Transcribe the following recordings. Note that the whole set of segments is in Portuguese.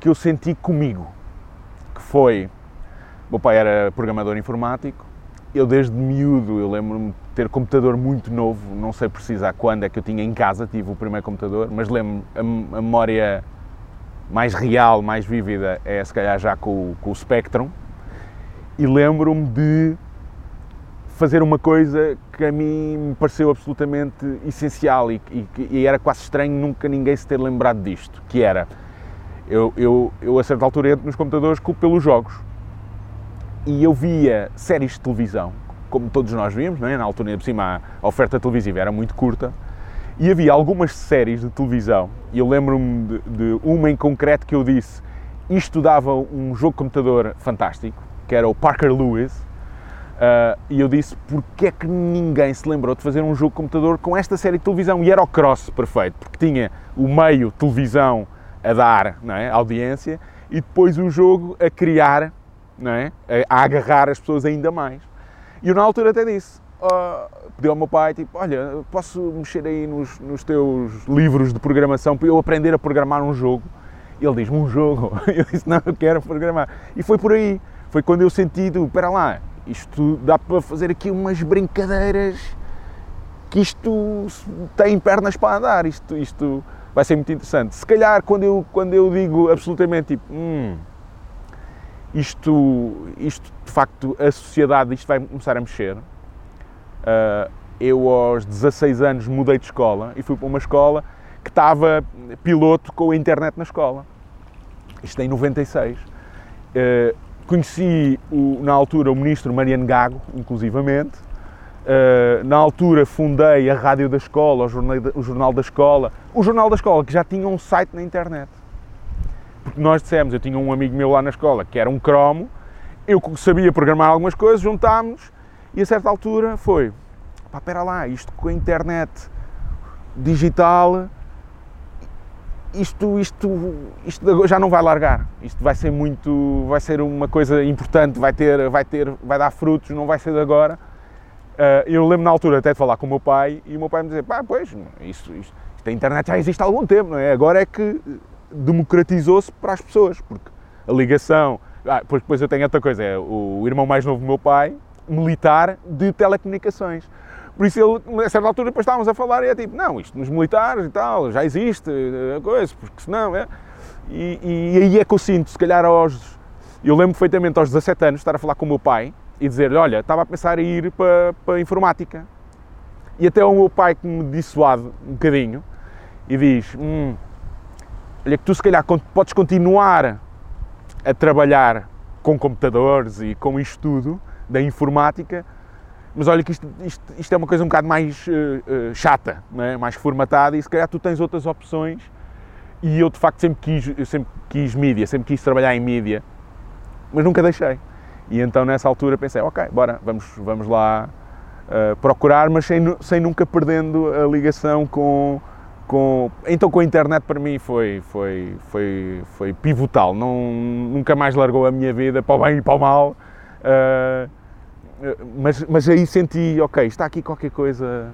que eu senti comigo, que foi, meu pai era programador informático, eu desde miúdo, eu lembro-me de ter computador muito novo, não sei precisar quando é que eu tinha em casa, tive o primeiro computador, mas lembro a, a memória mais real, mais vívida é se calhar já com, com o Spectrum, e lembro-me de fazer uma coisa que a mim me pareceu absolutamente essencial e, e, e, era quase estranho nunca ninguém se ter lembrado disto, que era, eu, eu, eu a certa altura entro nos computadores pelos jogos e eu via séries de televisão, como todos nós não é? na altura por cima a oferta televisiva era muito curta, e havia algumas séries de televisão, e eu lembro-me de, de uma em concreto que eu disse, isto dava um jogo de computador fantástico, que era o Parker Lewis, Uh, e eu disse, porque é que ninguém se lembrou de fazer um jogo de computador com esta série de televisão? E era o cross perfeito, porque tinha o meio televisão a dar não é, audiência e depois o jogo a criar, não é, a, agarrar as pessoas ainda mais. E eu na altura até disse, uh, pedi ao meu pai, tipo, olha, posso mexer aí nos, nos teus livros de programação para eu aprender a programar um jogo? E ele diz-me, um jogo? Eu disse, não, eu quero programar. E foi por aí, foi quando eu senti, espera lá, isto dá para fazer aqui umas brincadeiras que isto tem pernas para andar, isto, isto vai ser muito interessante. Se calhar quando eu, quando eu digo absolutamente tipo, hum, isto, isto de facto, a sociedade, isto vai começar a mexer. Uh, eu aos 16 anos mudei de escola e fui para uma escola que estava piloto com a internet na escola. Isto em 96. Uh, Conheci, o, na altura, o ministro Mariano Gago, inclusivamente. Uh, na altura fundei a rádio da escola, o jornal, o jornal da escola, o jornal da escola que já tinha um site na internet. Porque nós dissemos, eu tinha um amigo meu lá na escola que era um cromo, eu sabia programar algumas coisas, juntámos e a certa altura foi, pá, espera lá, isto com a internet digital isto, isto, isto já não vai largar. Isto vai ser muito, vai ser uma coisa importante, vai ter, vai ter, vai dar frutos, não vai ser de agora. Uh, eu lembro na altura até de falar com o meu pai e o meu pai me dizer, pá, pois, isto, isto, isto a internet já existe há algum tempo, não é? Agora é que democratizou-se para as pessoas, porque a ligação, ah, depois, depois eu tenho outra coisa, é o irmão mais novo do meu pai, militar de telecomunicações. Por isso ele, a certa altura, depois estávamos a falar e é tipo, não, isto nos militares e tal, já existe, a eh, coisa, porque senão, é... E, e, aí é que eu sinto, se calhar aos... Eu lembro perfeitamente aos 17 anos estar a falar com o meu pai e dizer-lhe, olha, estava a pensar em ir para, para a informática. E até o meu pai que me dissuade um bocadinho e diz, hum, olha que tu se calhar podes continuar a trabalhar com computadores e com isto tudo da informática, mas olha que isto, isto, isto, é uma coisa um bocado mais uh, uh, chata, é? mais formatada e se calhar tu tens outras opções e eu de facto sempre quis, sempre quis mídia, sempre quis trabalhar em mídia, mas nunca deixei. E então nessa altura pensei, ok, bora, vamos, vamos lá uh, procurar, mas sem, sem nunca perdendo a ligação com, com... Então com a internet para mim foi, foi, foi, foi pivotal, não, nunca mais largou a minha vida para o bem e para o mal. Uh, mas, mas aí senti, ok, está aqui qualquer coisa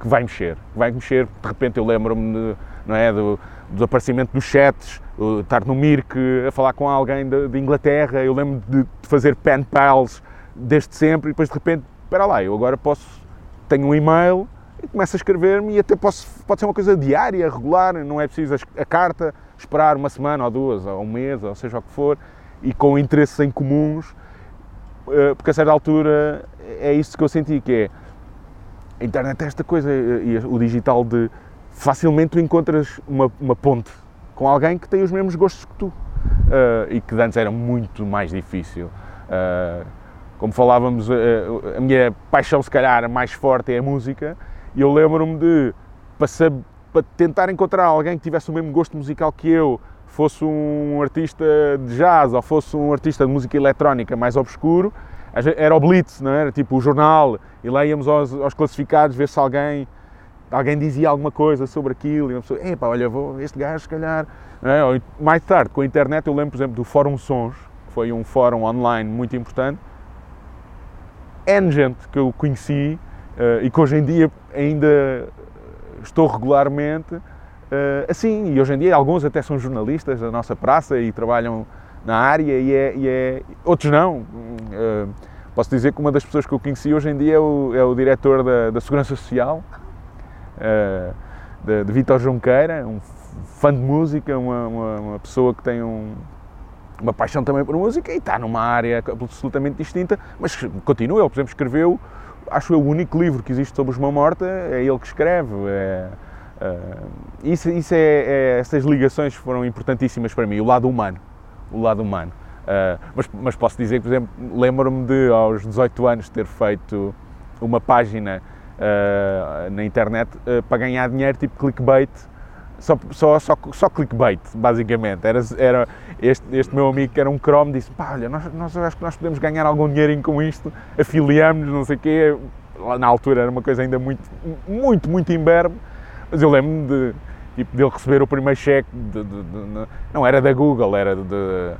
que vai mexer, vai mexer, de repente eu lembro-me não é, do, do aparecimento dos chats, estar no Mirk a falar com alguém de, Inglaterra, eu lembro de, fazer pen pals desde sempre e depois de repente, espera lá, eu agora posso, tenho um e-mail e começo a escrever-me e até posso, pode ser uma coisa diária, regular, não é preciso a, carta, esperar uma semana ou duas, ou um mês, ou seja o que for, e com interesses em comuns, eh, porque a certa altura é isso que eu senti, que é a internet é esta coisa e o digital de facilmente encontras uma, uma ponte com alguém que tem os mesmos gostos que tu uh, e que antes era muito mais difícil. Uh, como falávamos, uh, a minha paixão se calhar mais forte é a música e eu lembro-me de para, para tentar encontrar alguém que tivesse o mesmo gosto musical que eu, fosse um artista de jazz ou fosse um artista de música eletrónica mais obscuro, era o Blitz, não era tipo o jornal, e lá íamos aos, aos classificados ver se alguém, alguém dizia alguma coisa sobre aquilo, e uma pessoa, epá, olha, vou, este gajo se calhar... É? Mais tarde, com a internet, eu lembro, por exemplo, do Fórum Sons, que foi um fórum online muito importante, N gente que eu conheci uh, e que hoje em dia ainda estou regularmente uh, assim, e hoje em dia alguns até são jornalistas da nossa praça e trabalham na área e é, e é outros não. Uh, posso dizer que uma das pessoas que eu conheci hoje em dia é o, é o diretor da, da Segurança Social, de, de Vitor Junqueira, um fã de música, uma, uma, uma pessoa que tem um, uma paixão também por música e está numa área absolutamente distinta, mas continua. Ele, por exemplo, escreveu, acho eu, o único livro que existe sobre uma morta, é ele que escreve. É, é, isso, isso é, é, essas ligações foram importantíssimas para mim, o lado humano. O lado humano. Uh, mas, mas, posso dizer por exemplo, lembro-me de, aos 18 anos, ter feito uma página uh, na internet uh, para ganhar dinheiro, tipo clickbait, só, só, só, só clickbait, basicamente. Era, era este, este meu amigo que era um Chrome disse: pá, olha, nós, nós acho que nós podemos ganhar algum dinheirinho com isto, afiliamos, não sei o quê. Na altura era uma coisa ainda muito, muito, muito imberbe, mas eu lembro-me de, tipo, receber o primeiro cheque, de, de, de, não era da Google, era de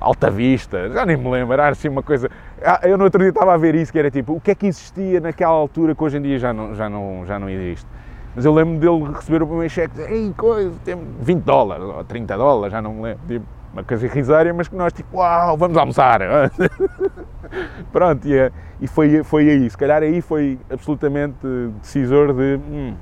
Alta Vista, já nem me lembro, era assim uma coisa. Ah, eu no outro dia estava a ver isso, que era tipo, o que é que existia naquela altura que hoje em dia já não, já não, já não existe. Mas eu lembro dele receber o primeiro cheque, dizer, ei, coisa, tem 20 dólares, ou 30 dólares, já não me lembro. Tipo, uma coisa irrisória, mas que nós, tipo, uau, vamos almoçar. Pronto, e, e, foi, foi aí. Se calhar aí foi absolutamente decisor de, hum,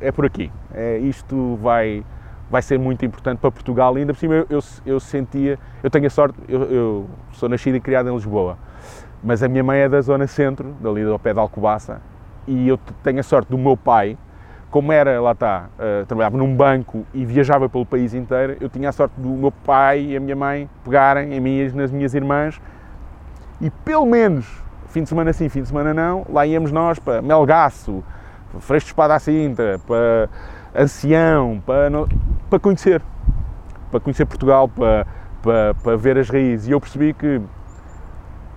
é por aqui. É, isto vai, vai ser muito importante para Portugal. E ainda por cima eu, eu, eu sentia, eu tenho a sorte, eu, eu, sou nascido e criado em Lisboa, mas a minha mãe é da zona centro, dali ao pé de Alcobaça, e eu tenho a sorte do meu pai, como era, lá está, uh, trabalhava num banco e viajava pelo país inteiro, eu tinha a sorte do meu pai e a minha mãe pegarem em mim nas minhas irmãs e pelo menos, fim de semana sim, fim de semana não, lá íamos nós para Melgaço, Freixo de Espada à para Ancião, para, para conhecer, para conhecer Portugal, para, para, para ver as raízes. E eu percebi que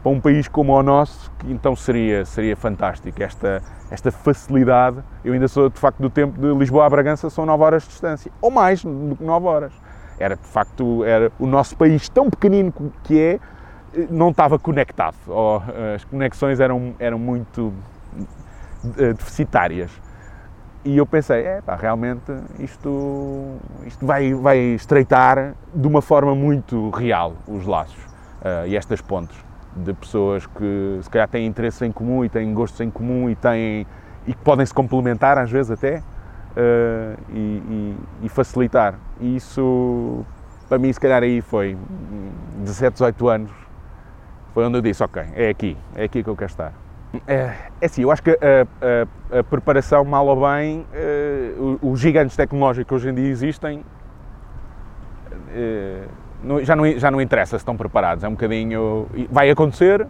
para um país como o nosso, então seria, seria fantástico esta, esta facilidade. Eu ainda sou de facto do tempo de Lisboa a Bragança, são 9 horas de distância, ou mais do que 9 horas. Era de facto era o nosso país tão pequenino que é, não estava conectado, ou, as conexões eram, eram muito eh, deficitárias. E eu pensei, é pá, realmente isto, isto vai, vai estreitar de uma forma muito real os laços uh, e estas pontes de pessoas que se calhar têm interesses em comum e têm gostos em comum e têm e que podem se complementar às vezes até uh, e, e, e, facilitar. E isso para mim se calhar aí foi 17, 18 anos foi onde eu disse, ok, é aqui, é aqui que eu quero estar. É, é assim, eu acho que a, a, a preparação, mal ou bem, uh, os gigantes tecnológicos que hoje em dia existem uh, já, não, já não interessa se estão preparados, é um bocadinho. Vai acontecer,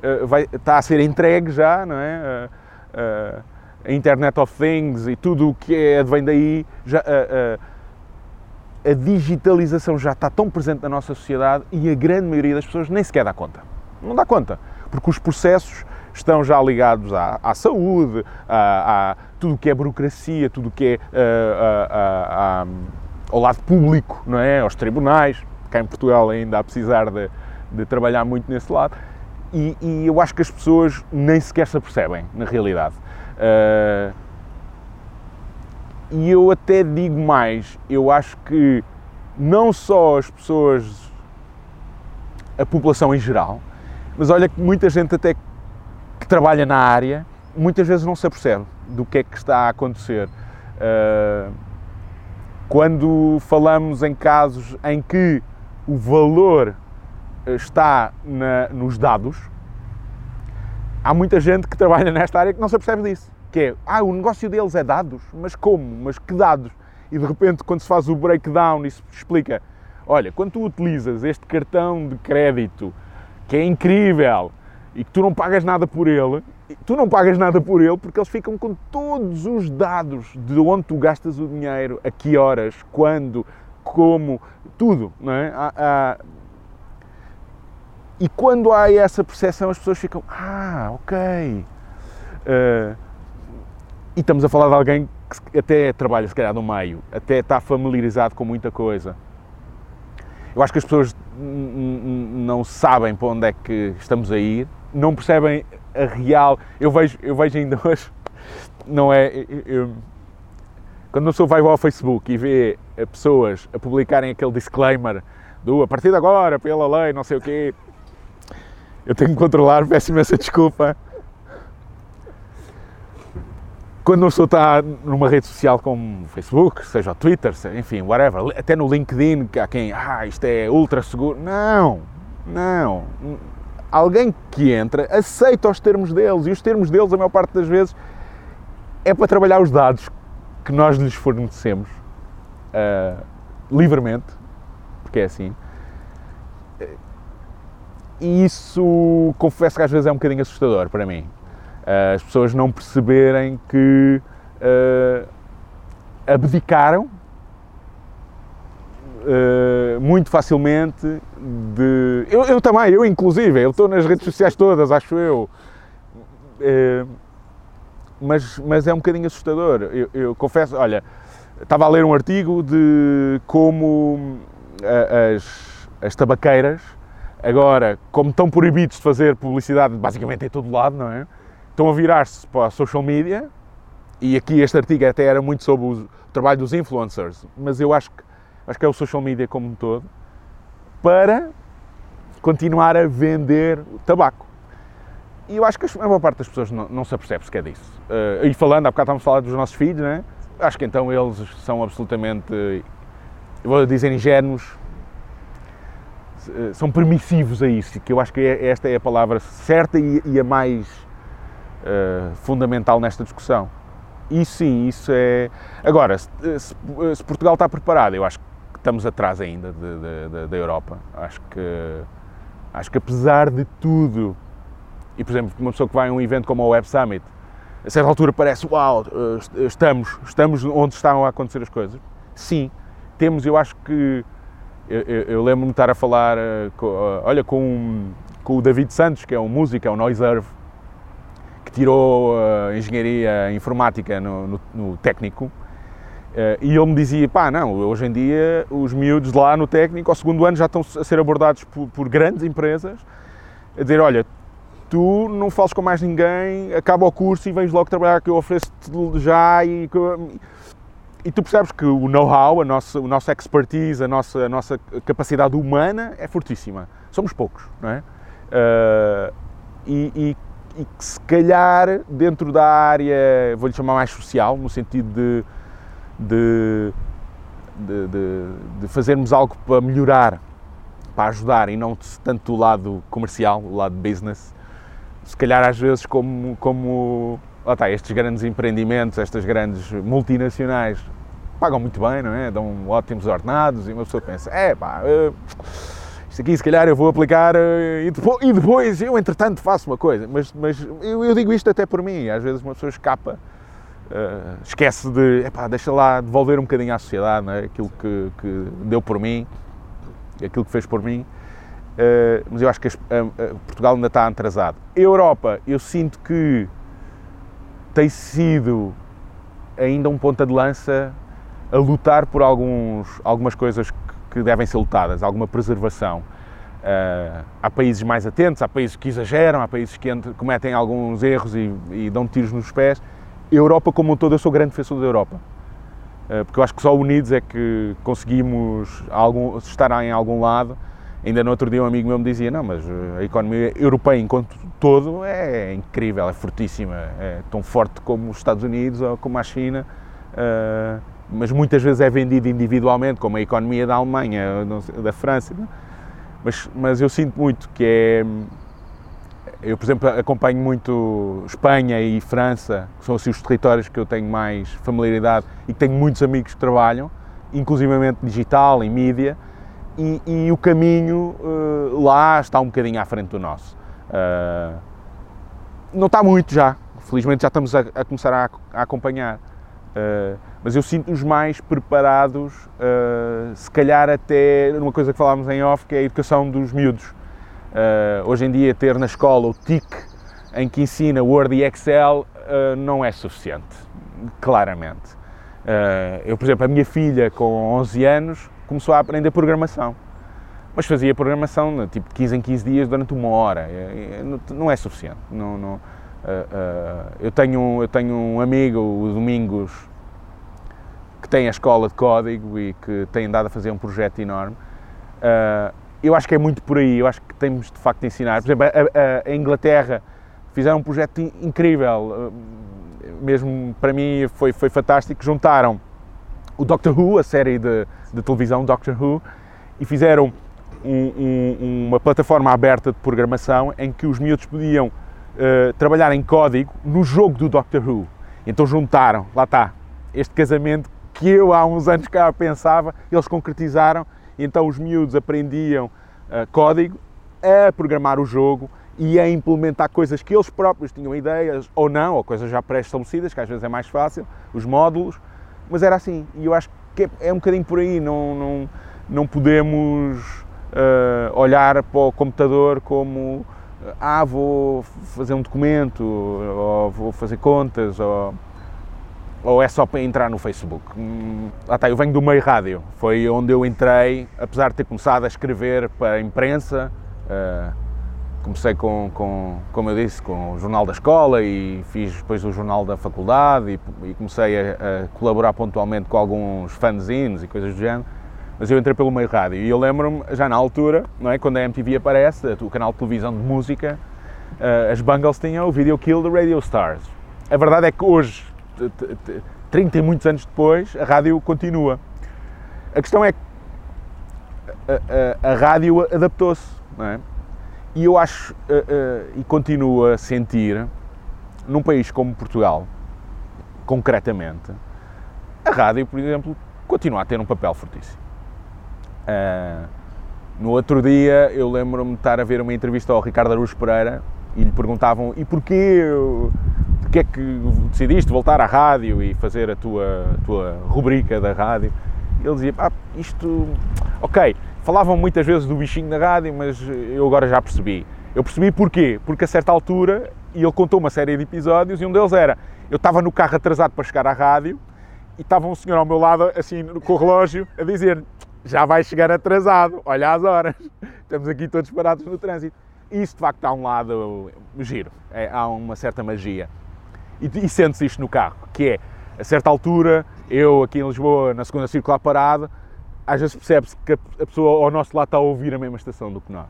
eh, vai, está a ser entregue já, não é? A Internet of Things e tudo o que é, vem daí, já, a digitalização já está tão presente na nossa sociedade e a grande maioria das pessoas nem sequer dá conta. Não dá conta, porque os processos estão já ligados à, à saúde, a, a, tudo o que é burocracia, tudo o que é ao lado público, não é? aos tribunais cá em Portugal ainda a precisar de, de trabalhar muito nesse lado. E, e, eu acho que as pessoas nem sequer se apercebem, na realidade. Uh, e eu até digo mais, eu acho que não só as pessoas, a população em geral, mas olha que muita gente até trabalha na área, muitas vezes não se apercebe do que é que está a acontecer. Uh, quando falamos em casos em que o valor eh, está na, nos dados, há muita gente que trabalha nesta área que não se apercebe disso. Que é, ah, o negócio deles é dados, mas como? Mas que dados? E de repente, quando se faz o breakdown e se explica, olha, quando tu utilizas este cartão de crédito, que é incrível, e que tu não pagas nada por ele, tu não pagas nada por ele porque eles ficam com todos os dados de onde tu gastas o dinheiro, a que horas, quando, como tudo, não é? Há, há... E quando há essa percepção, as pessoas ficam, ah, ok. Uh, e estamos a falar de alguém que até trabalha, se calhar, no meio, até está familiarizado com muita coisa. Eu acho que as pessoas não sabem para onde é que estamos a ir, não percebem a real. Eu vejo, eu vejo ainda hoje, não é? Eu, quando uma pessoa vai ao Facebook e vê pessoas a publicarem aquele disclaimer do a partir de agora, pela lei, não sei o quê, eu tenho que controlar, peço imensa desculpa. Quando uma pessoa está numa rede social como o Facebook, seja o Twitter, enfim, whatever, até no LinkedIn, que há quem, ah, isto é ultra seguro. Não, não. Alguém que entra aceita os termos deles e os termos deles, a maior parte das vezes, é para trabalhar os dados que nós lhes fornecemos uh, livremente, porque é assim. E isso, confesso que às vezes é um bocadinho assustador para mim. Uh, as pessoas não perceberem que uh, abdicaram uh, muito facilmente de. Eu, eu, também, eu inclusive, eu estou nas redes sociais todas, acho eu. mas, mas é um bocadinho assustador. Eu, eu, confesso, olha, estava a ler um artigo de como as, as tabaqueiras, agora, como estão proibidos de fazer publicidade basicamente em todo lado, não é? estão a virar-se para a social media, e aqui este artigo até era muito sobre o trabalho dos influencers, mas eu acho que, acho que é o social media como um todo, para continuar a vender tabaco. E eu acho que a maior parte das pessoas não, não se apercebe sequer disso. Uh, e falando, há bocado estávamos a falar dos nossos filhos, né? acho que então eles são absolutamente, eu vou dizer ingênuos, são permissivos a isso, que eu acho que é, esta é a palavra certa e, e a mais uh, fundamental nesta discussão. E sim, isso é. Agora, se, se, Portugal está preparado, eu acho que estamos atrás ainda da Europa. Acho que, acho que apesar de tudo, e por exemplo, uma pessoa que vai a um evento como o Web Summit, a certa altura parece, uau, eh, estamos, estamos onde estão a acontecer as coisas. Sim, temos, eu acho que. Eu, eu, lembro-me de estar a falar, uh, com, uh, olha, com, com o David Santos, que é um músico, é um noiserve, que tirou uh, engenharia informática no, no, no técnico, e ele me dizia, pá, não, hoje em dia os miúdos lá no técnico, ao segundo ano, já estão a ser abordados por, por grandes empresas, a dizer, olha, tu não fales com mais ninguém, acaba o curso e vens logo trabalhar que eu ofereço-te já e, e tu percebes que o know-how, a nossa, a nossa expertise, a nossa, a nossa capacidade humana é fortíssima. Somos poucos, não é? Uh, e, e e que se calhar dentro da área, vou-lhe chamar mais social, no sentido de, de, de, de, de fazermos algo para melhorar, para ajudar e não tanto do lado comercial, do lado business, se calhar às vezes como, como está, estes grandes empreendimentos, estas grandes multinacionais pagam muito bem, não é? Dão ótimos ordenados e uma pessoa pensa, é pá, isto aqui se calhar eu vou aplicar eh, e depois, e depois eu entretanto faço uma coisa, mas, mas eu, eu, digo isto até por mim, às vezes uma pessoa escapa, uh, esquece de, epá, deixa lá devolver um bocadinho à sociedade, é? aquilo que, que, deu por mim, aquilo que fez por mim, uh, mas eu acho que Portugal ainda está atrasado. A Europa, eu sinto que tem sido ainda um ponta de lança a lutar por alguns, algumas coisas que devem ser lutadas, alguma preservação. Uh, há países mais atentos, há países que exageram, há países que cometem alguns erros e, e, dão tiros nos pés. Europa como um todo, eu sou grande defensor da Europa. Uh, porque eu acho que só unidos é que conseguimos algum, estar em algum lado. Ainda no outro dia um amigo meu me dizia, não, mas a economia europeia enquanto todo é incrível, é fortíssima, é tão forte como os Estados Unidos ou como a China. Uh, mas muitas vezes é vendido individualmente, como a economia da Alemanha, da França. Mas, mas eu sinto muito que é. Eu, por exemplo, acompanho muito Espanha e França, que são assim os territórios que eu tenho mais familiaridade e que tenho muitos amigos que trabalham, inclusivamente digital, em mídia, e, e o caminho uh, lá está um bocadinho à frente do nosso. Uh, não está muito já, felizmente já estamos a, a começar a, a acompanhar Uh, mas eu sinto-os mais preparados, se calhar até numa coisa que falámos em off, que é a educação dos miúdos. Uh, hoje em dia, ter na escola o TIC, em que ensina Word e Excel, não é suficiente, claramente. eu, por exemplo, a minha filha, com 11 anos, começou a aprender programação. Mas fazia programação tipo de 15 em 15 dias durante uma hora. Não é suficiente. Não, não, Uh, uh, eu, tenho, eu tenho um amigo, o Domingos, que tem a escola de código e que tem andado a fazer um projeto enorme. Uh, eu acho que é muito por aí, eu acho que temos de facto de ensinar. Por exemplo, a, a, a Inglaterra fizeram um projeto incrível, mesmo para mim foi, foi fantástico. Juntaram o Doctor Who, a série de, de televisão Doctor Who, e fizeram um, um, uma plataforma aberta de programação em que os miúdos podiam uh, trabalhar em código no jogo do Doctor Who. Então juntaram, lá está, este casamento que eu há uns anos cá pensava, eles concretizaram, então os miúdos aprendiam uh, código, a programar o jogo e a implementar coisas que eles próprios tinham ideias ou não, ou coisas já pré-estabelecidas, que às vezes é mais fácil, os módulos, mas era assim. E eu acho que é, um bocadinho por aí, não, não, não podemos uh, olhar para o computador como ah, vou fazer um documento, ou vou fazer contas, ou, ou é só para entrar no Facebook. Lá está, eu venho do meio rádio, foi onde eu entrei, apesar de ter começado a escrever para a imprensa, uh, comecei com, com, como eu disse, com o jornal da escola e fiz depois o jornal da faculdade e, e comecei a, a, colaborar pontualmente com alguns fanzines e coisas do género mas eu entrei pelo meio rádio e eu lembro-me, já na altura, não é, quando a MTV aparece, o canal de televisão de música, uh, as Bungles tinham o Video Kill the Radio Stars. A verdade é que hoje, 30 e muitos anos depois, a rádio continua. A questão é que a, a, a rádio adaptou-se, é? E eu acho, e continuo a sentir, num país como Portugal, concretamente, a rádio, por exemplo, continua a ter um papel fortíssimo. Uh, no outro dia eu lembro-me de estar a ver uma entrevista ao Ricardo Araújo Pereira e lhe perguntavam e porquê, porquê é que decidiste voltar à rádio e fazer a tua, a tua rubrica da rádio? Ele dizia, ah, isto, ok, falavam muitas vezes do bichinho da rádio, mas eu agora já percebi. Eu percebi porquê, porque a certa altura, e ele contou uma série de episódios e um deles era, eu estava no carro atrasado para chegar à rádio e estava um senhor ao meu lado, assim, com o relógio, a dizer já vai chegar atrasado, olha as horas, estamos aqui todos parados no trânsito. Isso de facto há um lado giro, é, há uma certa magia. E, e sente-se isto no carro, que é, a certa altura, eu aqui em Lisboa, na segunda circular parado, às vezes percebe-se que a pessoa ao nosso lado está a ouvir a mesma estação do que nós.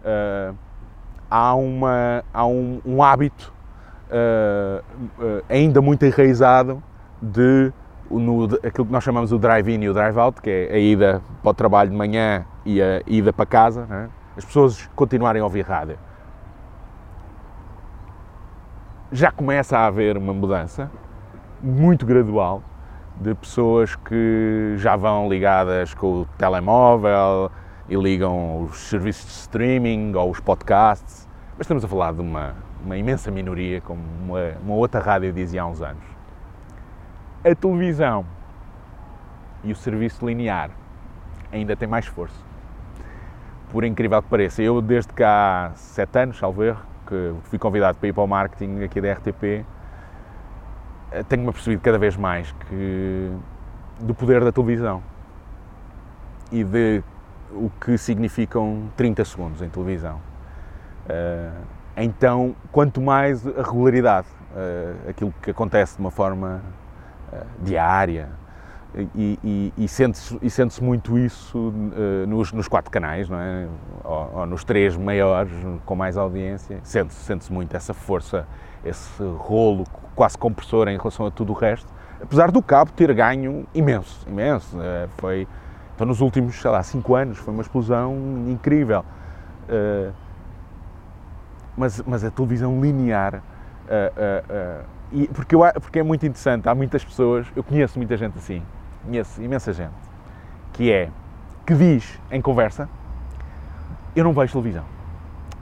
Uh, há uma, há um, um hábito uh, uh, ainda muito enraizado de no, aquilo que nós chamamos o drive-in e o drive-out, que é a ida para o trabalho de manhã e a ida para casa, é? As pessoas continuarem a ouvir rádio. Já começa a haver uma mudança muito gradual de pessoas que já vão ligadas com o telemóvel e ligam os serviços de streaming ou os podcasts, mas estamos a falar de uma, uma imensa minoria, como uma, uma outra rádio dizia há uns anos a televisão e o serviço linear ainda tem mais força. Por incrível que pareça, eu desde que há sete anos, erro, que fui convidado para ir para o marketing aqui da RTP, eh, tenho-me percebido cada vez mais que do poder da televisão e de o que significam 30 segundos em televisão. Eh, então, quanto mais a regularidade, eh, aquilo que acontece de uma forma diária. E, e, e sente-se sente muito isso uh, nos, nos, quatro canais, não é? Ou, ou, nos três maiores, com mais audiência. Sente-se sente muito essa força, esse rolo quase compressor em relação a tudo o resto. Apesar do cabo ter ganho imenso, imenso. Uh, foi, então, nos últimos, sei lá, cinco anos, foi uma explosão incrível. Uh, mas, mas a televisão linear e porque, eu, porque é muito interessante, há muitas pessoas, eu conheço muita gente assim, conheço imensa gente, que é, que diz em conversa, eu não vejo televisão.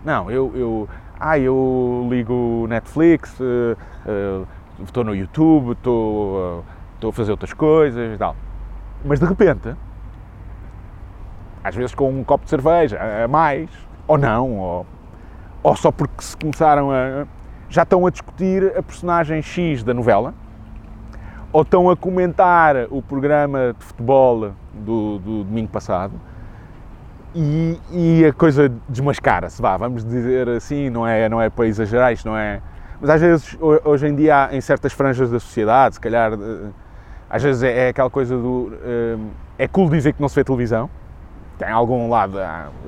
Não, eu, eu, ah, eu ligo Netflix, uh, uh, estou no YouTube, estou, uh, a fazer outras coisas e tal. Mas de repente, às vezes com um copo de cerveja a mais, ou não, ou, ou só porque se começaram a. já estão a discutir a personagem X da novela, ou estão a comentar o programa de futebol do, do domingo passado. E, e, a coisa desmascara-se, vá, vamos dizer assim, não é, não é para exagerar, isto não é. Mas às vezes, hoje em dia, em certas franjas da sociedade, se calhar, às vezes é, é aquela coisa do. Eh, é cool dizer que não se vê televisão, tem algum lado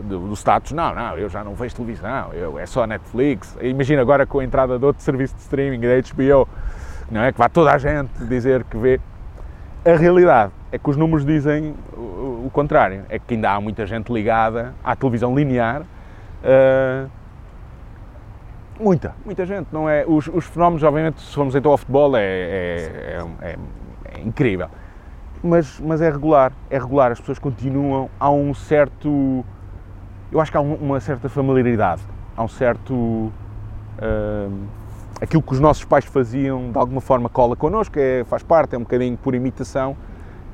do, do, status, não, não, eu já não vejo televisão, eu, é só Netflix. Imagina agora com a entrada de outro serviço de streaming, da HBO, não é? Que vai toda a gente dizer que vê. A realidade é que os números dizem o, o contrário, é que ainda há muita gente ligada à televisão linear. Uh, muita, muita gente, não é? Os, os, fenómenos, obviamente, se formos então ao futebol, é, é, é, é incrível mas, mas é regular, é regular, as pessoas continuam, há um certo, eu acho que há uma certa familiaridade, há um certo, uh, aquilo que os nossos pais faziam de alguma forma cola connosco, é, faz parte, é um bocadinho por imitação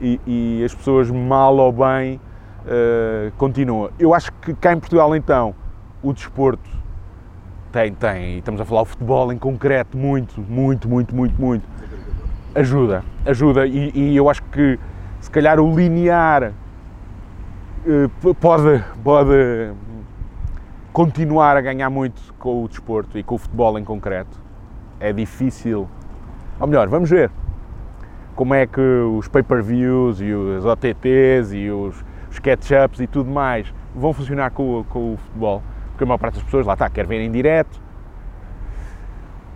e, e as pessoas mal ou bem uh, continuam. Eu acho que cá em Portugal então, o desporto tem, tem, e estamos a falar o futebol em concreto, muito, muito, muito, muito, muito, ajuda, ajuda e, e, eu acho que se calhar o linear uh, pode, pode continuar a ganhar muito com o desporto e com o futebol em concreto. É difícil, ou melhor, vamos ver como é que os pay-per-views e os OTTs e os, os catch-ups e tudo mais vão funcionar com, com o futebol, porque a maior parte das pessoas lá está, quer ver em direto,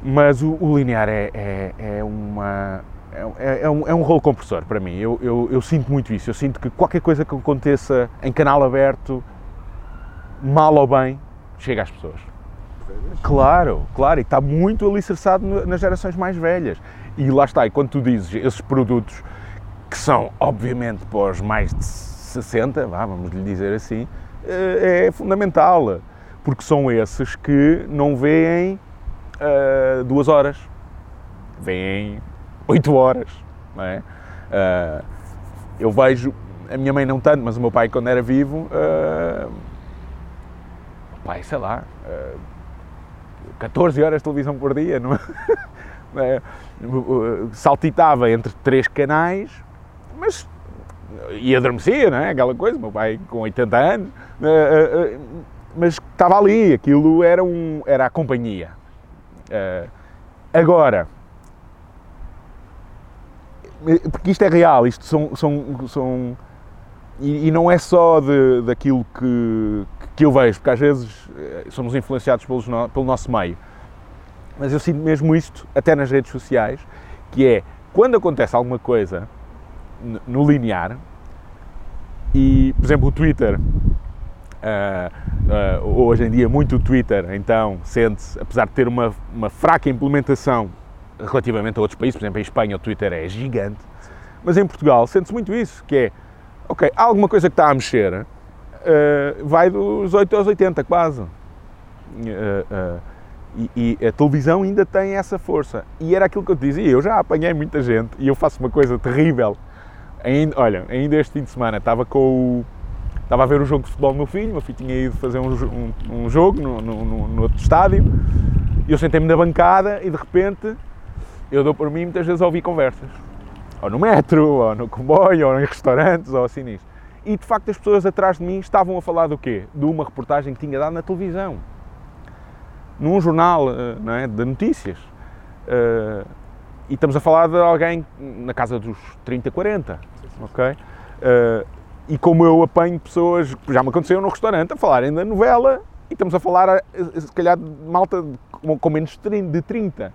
mas o, o linear é, é, é uma. É, é, um, é um rolo compressor para mim. Eu, eu, eu, sinto muito isso. Eu sinto que qualquer coisa que aconteça em canal aberto, mal ou bem, chega às pessoas. Claro, claro, e está muito alicerçado nas gerações mais velhas. E lá está, e quando tu dizes esses produtos que são, obviamente, para os mais de 60, vamos lhe dizer assim, eh, é fundamental, porque são esses que não veem uh, duas horas, vêm oito horas, não é? Uh, eu vejo, a minha mãe não tanto, mas o meu pai quando era vivo, uh, pai, sei lá, uh, 14 horas de televisão por dia, não é? é? saltitava entre três canais, mas e adormecia, não é? Aquela coisa, meu pai com 80 anos, mas estava ali, aquilo era, um, era a companhia, agora, porque isto é real, isto são. são, são e, e não é só de, daquilo que, que eu vejo, porque às vezes eh, somos influenciados pelos pelo nosso meio. Mas eu sinto mesmo isto, até nas redes sociais, que é quando acontece alguma coisa no linear, e, por exemplo, o Twitter uh, uh, hoje em dia muito o Twitter, então sente-se, apesar de ter uma, uma fraca implementação relativamente a outros países, por exemplo, em Espanha o Twitter é gigante, mas em Portugal sente-se muito isso, que é, ok, há alguma coisa que está a mexer, uh, vai dos 8 aos 80 quase. Uh, e, e, a televisão ainda tem essa força. E era aquilo que eu te dizia, eu já apanhei muita gente e eu faço uma coisa terrível. Ainda, olha, ainda este fim de semana estava com o Estava a ver o jogo de futebol do meu filho, meu filho tinha ido fazer um, um, um jogo no, no, no, outro estádio, e eu sentei-me na bancada e de repente eu dou por mim muitas vezes a ouvir conversas. Ou no metro, ou no comboio, ou em restaurantes, ou assim nisso. E de facto as pessoas atrás de mim estavam a falar do quê? De uma reportagem que tinha dado na televisão. Num jornal eh, não é, de notícias. Uh, e estamos a falar de alguém na casa dos 30, 40. Ok? Uh, e como eu apanho pessoas, já me aconteceu no restaurante, a falarem da novela e estamos a falar, se calhar, de malta com menos de 30.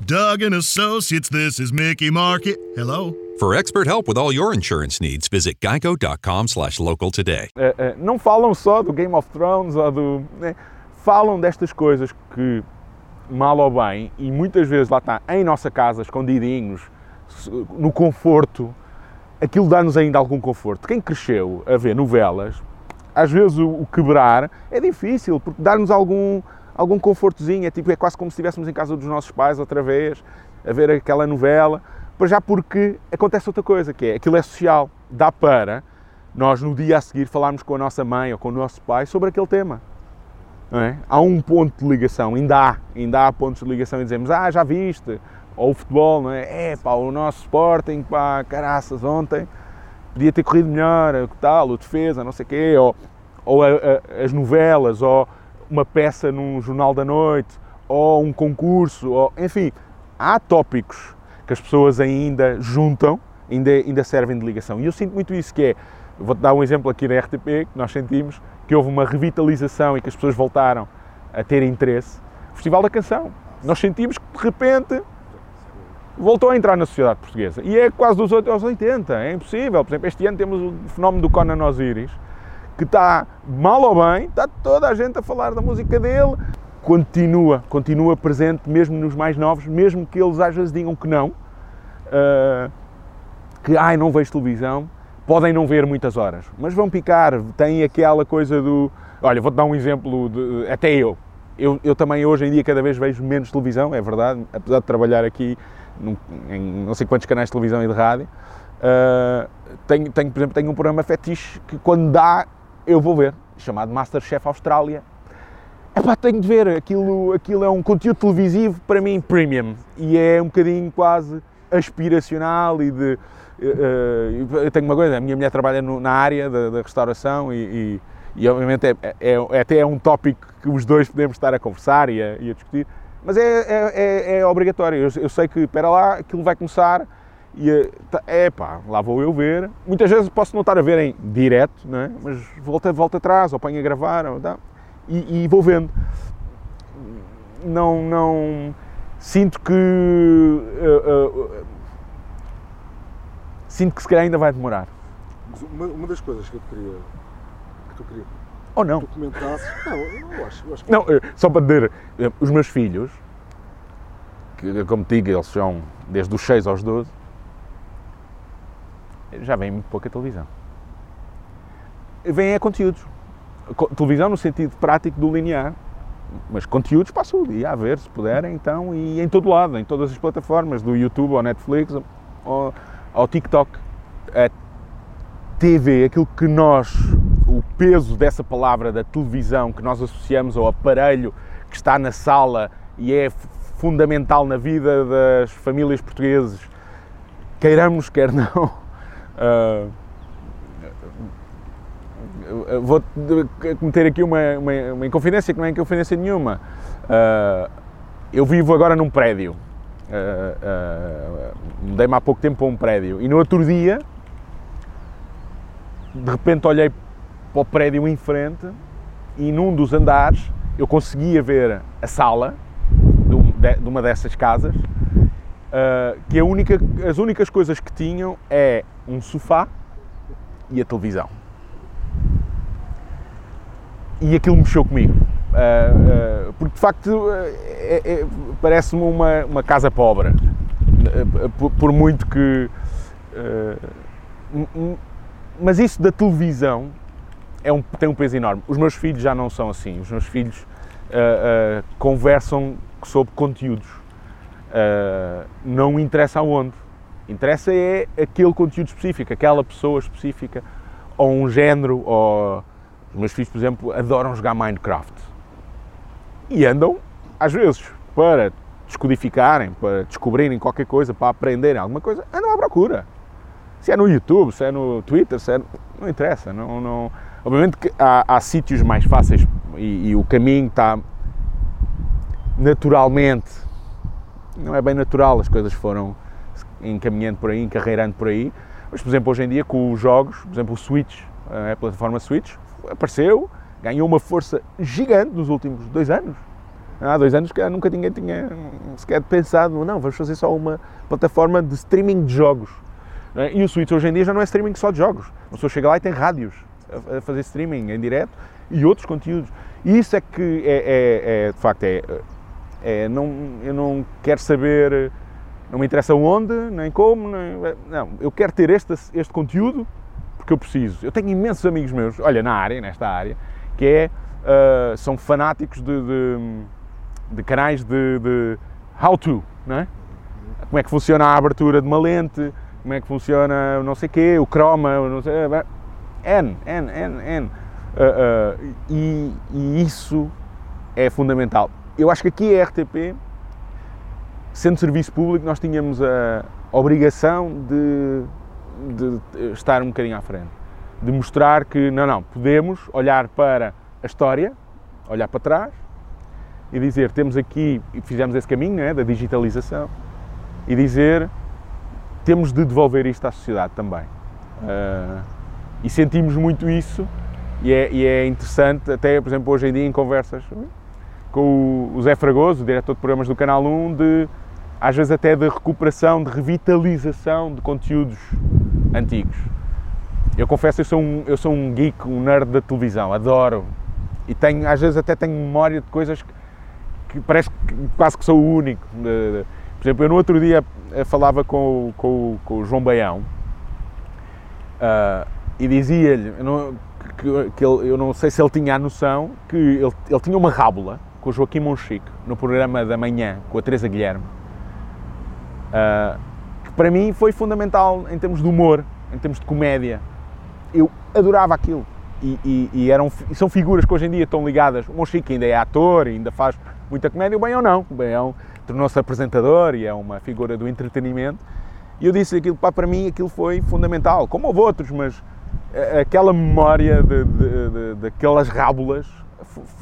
Doug and Associates, this is Mickey Marquis. Hello? For expert help with all your insurance needs, visit geico.com slash local today. Uh, uh, não falam só do Game of Thrones ou do. Né? Falam destas coisas que, mal ou bem, e muitas vezes lá está, em nossa casa, escondidinhos, no conforto, aquilo dá-nos ainda algum conforto. Quem cresceu a ver novelas, às vezes o, o quebrar é difícil, porque dá-nos algum, algum confortozinho, é, tipo, é quase como se estivéssemos em casa dos nossos pais outra vez, a ver aquela novela, para já porque acontece outra coisa, que é, aquilo é social, dá para nós no dia a seguir falarmos com a nossa mãe ou com o nosso pai sobre aquele tema. É? Há um ponto de ligação, ainda há, ainda há pontos de ligação e dizemos, ah, já viste, ou o futebol, não é? É, pá, o nosso Sporting, pá, caraças, ontem podia ter corrido melhor, o tal, o defesa, não sei o quê, ou, ou a, a, as novelas, ou uma peça num jornal da noite, ou um concurso, ou, enfim, há tópicos que as pessoas ainda juntam, ainda, ainda servem de ligação. E eu sinto muito isso, que é, vou-te dar um exemplo aqui na RTP, que nós sentimos, que houve uma revitalização e que as pessoas voltaram a ter interesse. O Festival da Canção. Nós sentimos que, de repente, voltou a entrar na sociedade portuguesa. E é quase dos 8 aos 80, é impossível. Por exemplo, este ano temos o fenómeno do Conan Osiris, que está, mal ou bem, está toda a gente a falar da música dele, continua, continua presente mesmo nos mais novos, mesmo que eles às vezes digam que não, uh, que ai, não vejo televisão, podem não ver muitas horas, mas vão picar, têm aquela coisa do. Olha, vou-te dar um exemplo, de, até eu. eu. Eu também hoje em dia cada vez vejo menos televisão, é verdade, apesar de trabalhar aqui num, em não sei quantos canais de televisão e de rádio. Uh, tenho, tenho, por exemplo, tenho um programa fetiche que quando dá eu vou ver, chamado Masterchef Austrália. Epá, tenho de ver, aquilo, aquilo é um conteúdo televisivo para mim premium e é um bocadinho quase aspiracional e de... Uh, eu tenho uma coisa, a minha mulher trabalha no, na área da, da restauração e, e, e obviamente é, é, é, até é um tópico que os dois podemos estar a conversar e a, e a discutir, mas é, é, é, é obrigatório. Eu, eu, sei que, espera lá, aquilo vai começar e é pá, lá vou eu ver. Muitas vezes posso não estar a ver em direto, não é? mas volta, volta atrás, ou ponho a gravar, ou, tá? e, e vou vendo. Não, não. Sinto que. Uh, uh, sinto que se calhar ainda vai demorar. Uma, uma, das coisas que eu queria. que tu queria. Ou não? Que tu comentasses. Não, eu acho, eu acho que. Não, só para dizer, os meus filhos, que como te digo, eles são desde os 6 aos 12, já vem muito pouca televisão. Vêm a conteúdos. Televisão no sentido prático do linear, mas conteúdos passam o dia a ver, se puderem, então, e em todo lado, em todas as plataformas, do YouTube ao Netflix ao, ao TikTok. A TV, aquilo que nós, o peso dessa palavra da televisão que nós associamos ao aparelho que está na sala e é fundamental na vida das famílias portuguesas, queiramos, quer não, Uh, vou cometer aqui uma, uma, uma, inconfidência que não é inconfidência nenhuma. Uh, eu vivo agora num prédio. Uh, Mudei-me há pouco tempo para um prédio. E no outro dia, de repente olhei para o prédio em frente e num dos andares eu conseguia ver a sala de uma dessas casas uh, que única, as únicas coisas que tinham é um sofá e a televisão. E aquilo mexeu comigo. Uh, uh, porque de facto é, é, parece-me uma, uma casa pobre. Por, por muito que. mas isso da televisão é um, tem um peso enorme. Os meus filhos já não são assim. Os meus filhos conversam sobre conteúdos Uh, não interessa aonde. Interessa é aquele conteúdo específico, aquela pessoa específica, ou um género, ou... Os meus filhos, por exemplo, adoram jogar Minecraft. E andam, às vezes, para descodificarem, para descobrirem qualquer coisa, para aprenderem alguma coisa, andam à procura. Se é no YouTube, se é no Twitter, se é... não interessa. Não, não... Obviamente que há, há sítios mais fáceis e, e o caminho está naturalmente, não é bem natural, as coisas foram encaminhando por aí, encarreirando por aí, mas por exemplo hoje em dia com os jogos, por exemplo o Switch, a plataforma Switch, apareceu, ganhou uma força gigante nos últimos dois anos. Há dois anos que nunca ninguém tinha sequer pensado, não, vamos fazer só uma plataforma de streaming de jogos. É? E o Switch hoje em dia já não é streaming só de jogos. A pessoa chega lá e tem rádios a fazer streaming em direto e outros conteúdos. E isso é que é, é, é de facto, é, é, não, eu não quero saber, não me interessa onde, nem como, nem, não, eu quero ter este, este conteúdo porque eu preciso. Eu tenho imensos amigos meus, olha, na área, nesta área, que é, uh, são fanáticos de, de, de canais de, de how-to, não é? Como é que funciona a abertura de uma lente, como é que funciona não sei o quê, o croma, não sei, N, N, N, N. Uh, uh, e, e, isso é fundamental. Eu acho que aqui a RTP, sendo serviço público, nós tínhamos a obrigação de, de estar um bocadinho à frente. De mostrar que, não, não, podemos olhar para a história, olhar para trás e dizer, temos aqui, e fizemos esse caminho é, da digitalização, e dizer, temos de devolver isto à sociedade também. Uh, e sentimos muito isso e é, e é, interessante, até por exemplo hoje em dia em conversas com o Zé Fragoso, o diretor de programas do Canal 1, de, às vezes até de recuperação, de revitalização de conteúdos antigos. Eu confesso, eu sou um, eu sou um geek, um nerd da televisão, adoro. E tenho, às vezes até tenho memória de coisas que, que parece que quase que sou o único. Por exemplo, eu no outro dia eh, falava com, com, com o João Baião, uh, e dizia-lhe que, que eu não sei se ele tinha a noção que ele, ele tinha uma rábula com o Joaquim Monchique no programa da manhã com a Teresa Guilherme uh, que para mim foi fundamental em termos de humor, em termos de comédia. Eu adorava aquilo. E, e, e eram, são figuras que hoje em dia estão ligadas. O Monchique ainda é ator, ainda faz muita comédia, o Baião não. O Baião tornou-se apresentador e é uma figura do entretenimento. E eu disse aquilo, pá, para mim aquilo foi fundamental, como houve outros, mas aquela memória de, de, de, daquelas rábulas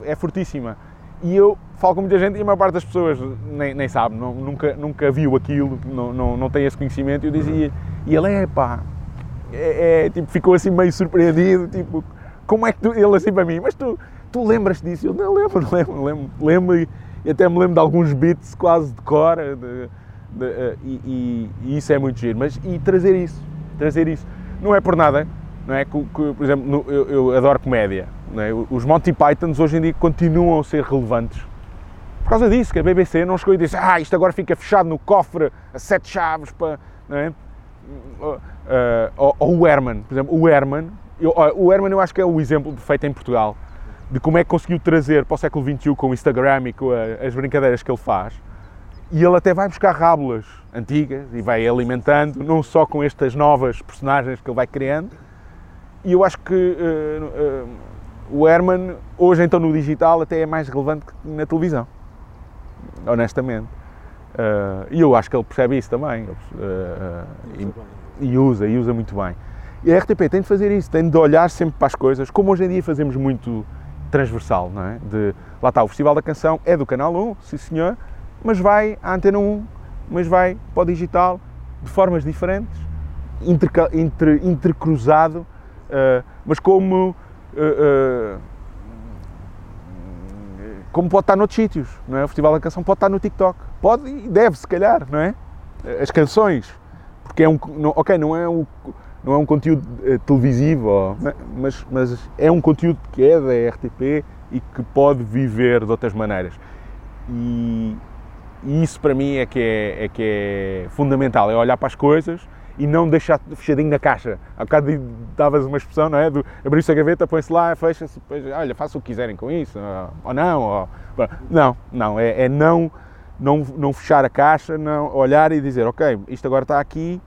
é fortíssima. E eu falo com muita gente e a maior parte das pessoas nem, nem sabe, não, nunca, nunca viu aquilo, não, não, não tem esse conhecimento. E eu dizia, e ele é pá, é, é, tipo, ficou assim meio surpreendido, tipo, como é que tu, ele assim para mim, mas tu, tu lembras disso? Eu não lembro, lembro, lembro, lembro e até me lembro de alguns beats quase de cor, de, de, uh, e, e, e, isso é muito giro. Mas e trazer isso, trazer isso, não é por nada não é? Que, que por exemplo, no, eu, eu, adoro comédia. É? Os Monty Pythons hoje em dia continuam a ser relevantes por causa disso, que a BBC não chegou e disse ah, isto agora fica fechado no cofre a sete chaves para. Não é? Uh, uh, ou, o Herman, por exemplo, o Herman, eu, o Herman eu acho que é o exemplo perfeito em Portugal de como é que conseguiu trazer para o século XXI com o Instagram e com a, as brincadeiras que ele faz. E ele até vai buscar rábulas antigas e vai alimentando, não só com estas novas personagens que ele vai criando, e eu acho que uh, uh, o Herman, hoje então no digital, até é mais relevante que na televisão, honestamente. Uh, e eu acho que ele percebe isso também. E, e, usa, e usa muito bem. E a RTP tem de fazer isso, tem de olhar sempre para as coisas, como hoje em dia fazemos muito transversal, não é? De, lá está, o Festival da Canção é do Canal 1, sim senhor, mas vai à Antena 1, mas vai para o digital de formas diferentes, inter, intercruzado Uh, mas como, uh, uh, como pode estar noutros sítios, não é? O Festival da Canção pode estar no TikTok, pode e deve, se calhar, não é? As canções, porque é um, ok, não é um, não é um conteúdo televisivo, mas, mas é um conteúdo que é da RTP e que pode viver de outras maneiras. E, e isso para mim é que é, é que é fundamental, é olhar para as coisas e não deixar fechadinho na caixa. Há bocado davas uma expressão, não é? Do abrir-se a gaveta, põe-se lá, fecha-se, depois, olha, faça o que quiserem com isso, ou não, ou... Não, não, é, é, não, não, não fechar a caixa, não olhar e dizer, ok, isto agora está aqui,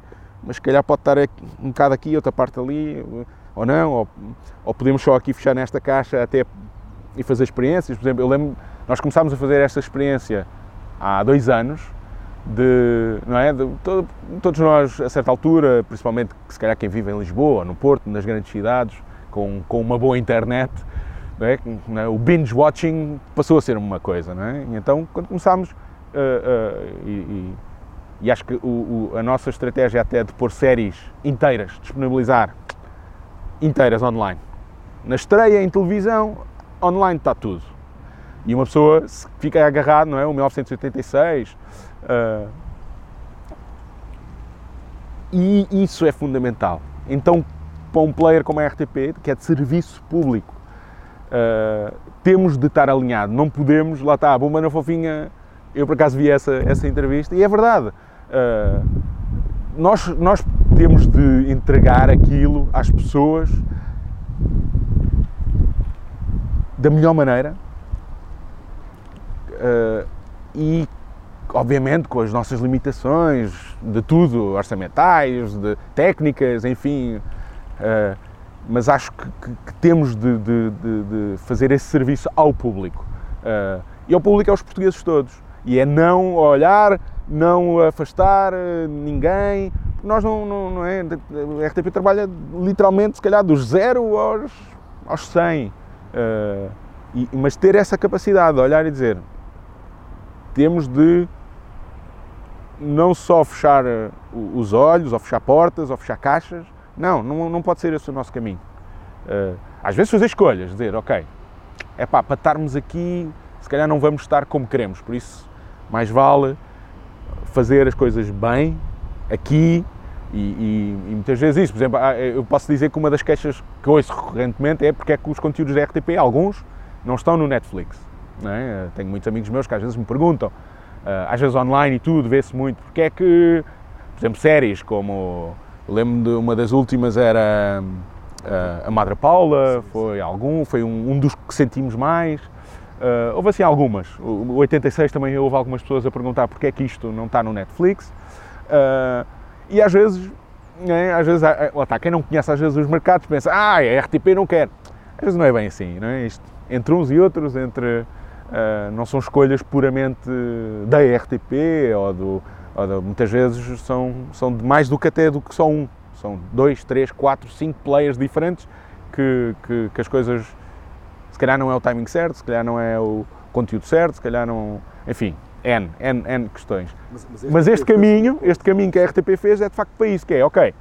mas se calhar pode estar um bocado aqui, outra parte ali, ou não, ou, ou podemos só aqui fechar nesta caixa até e fazer experiências. Por exemplo, eu lembro, nós começámos a fazer esta experiência há dois anos, de, não é? De, todo, todos nós, a certa altura, principalmente se calhar quem vive em Lisboa, no Porto, nas grandes cidades, com, com uma boa internet, é? É? o binge watching passou a ser uma coisa. É? E então, quando começámos, uh, uh, e, e, e, acho que o, o, a nossa estratégia até de pôr séries inteiras, disponibilizar inteiras online. Na estreia em televisão, online está tudo. E uma pessoa fica agarrado, não é? O 1986. Uh, e isso é fundamental. Então, para um player como a RTP, que é de serviço público, uh, temos de estar alinhado. Não podemos, lá está, a bomba na fofinha. Eu por acaso vi essa, essa entrevista e é verdade. Uh, nós, nós temos de entregar aquilo às pessoas da melhor maneira uh, e, obviamente, com as nossas limitações de tudo, orçamentais, de técnicas, enfim. Uh, mas acho que, que, que temos de, de, de, de, fazer esse serviço ao público. Uh, e ao público é os portugueses todos. E é não olhar, não afastar ninguém. Nós não, não, não é. A RTP trabalha literalmente, se calhar, dos zero aos, aos 100. Uh, e, mas ter essa capacidade de olhar e dizer temos de não só fechar eh, os olhos, ou fechar portas, ou fechar caixas. Não, não, não pode ser esse o nosso caminho. Uh, às vezes fazer escolhas, dizer, ok, é pá, para estarmos aqui, se calhar não vamos estar como queremos, por isso mais vale fazer as coisas bem, aqui, e, e, e, muitas vezes isso. Por exemplo, eu posso dizer que uma das queixas que ouço recorrentemente é porque é que os conteúdos da RTP, alguns, não estão no Netflix. É? Tenho muitos amigos meus que às vezes me perguntam, eh, às vezes online e tudo, vê-se muito, porque é que, por exemplo, séries como, lembro de uma das últimas era eh, a Madre Paula, foi algum, foi um, um dos que sentimos mais. Uh, houve assim algumas. O 86 também houve algumas pessoas a perguntar porque é que isto não está no Netflix. Uh, e às vezes, né, às vezes, lá está, quem não conhece às vezes os mercados pensa, ah, a RTP não quer. Às vezes não é bem assim, não é? Isto, entre uns e outros, entre Uh, não são escolhas puramente da RTP ou, do, ou do, muitas vezes são, são mais do que até do que só um. São dois, três, quatro, cinco players diferentes que, que, que, as coisas se calhar não é o timing certo, se calhar não é o conteúdo certo, se calhar não. Enfim, N, N, N questões. Mas, mas, este, mas este caminho, este caminho que a RTP fez é de facto para isso, que é, ok,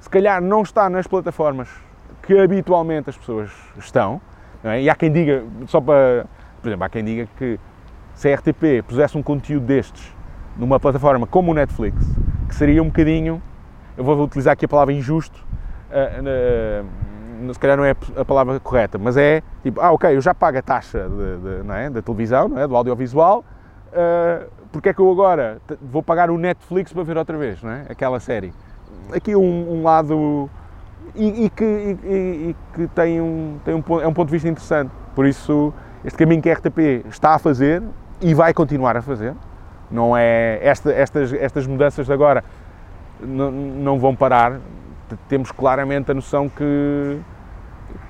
se calhar não está nas plataformas que habitualmente as pessoas estão, é? e há quem diga, só para por exemplo, há quem diga que se a RTP pusesse um conteúdo destes numa plataforma como o Netflix, que seria um bocadinho, eu vou utilizar aqui a palavra injusto, uh, uh, se calhar não é a palavra correta, mas é tipo, ah, ok, eu já pago a taxa de, de, não é, da televisão, não é, do audiovisual, uh, porque é que eu agora vou pagar o Netflix para ver outra vez, não é? Aquela série. Aqui um, um lado e, e, que, e, e, que tem um, tem um, é um ponto de vista interessante. Por isso, este caminho que a RTP está a fazer e vai continuar a fazer. Não é esta, estas, estas mudanças de agora não, vão parar. Temos claramente a noção que,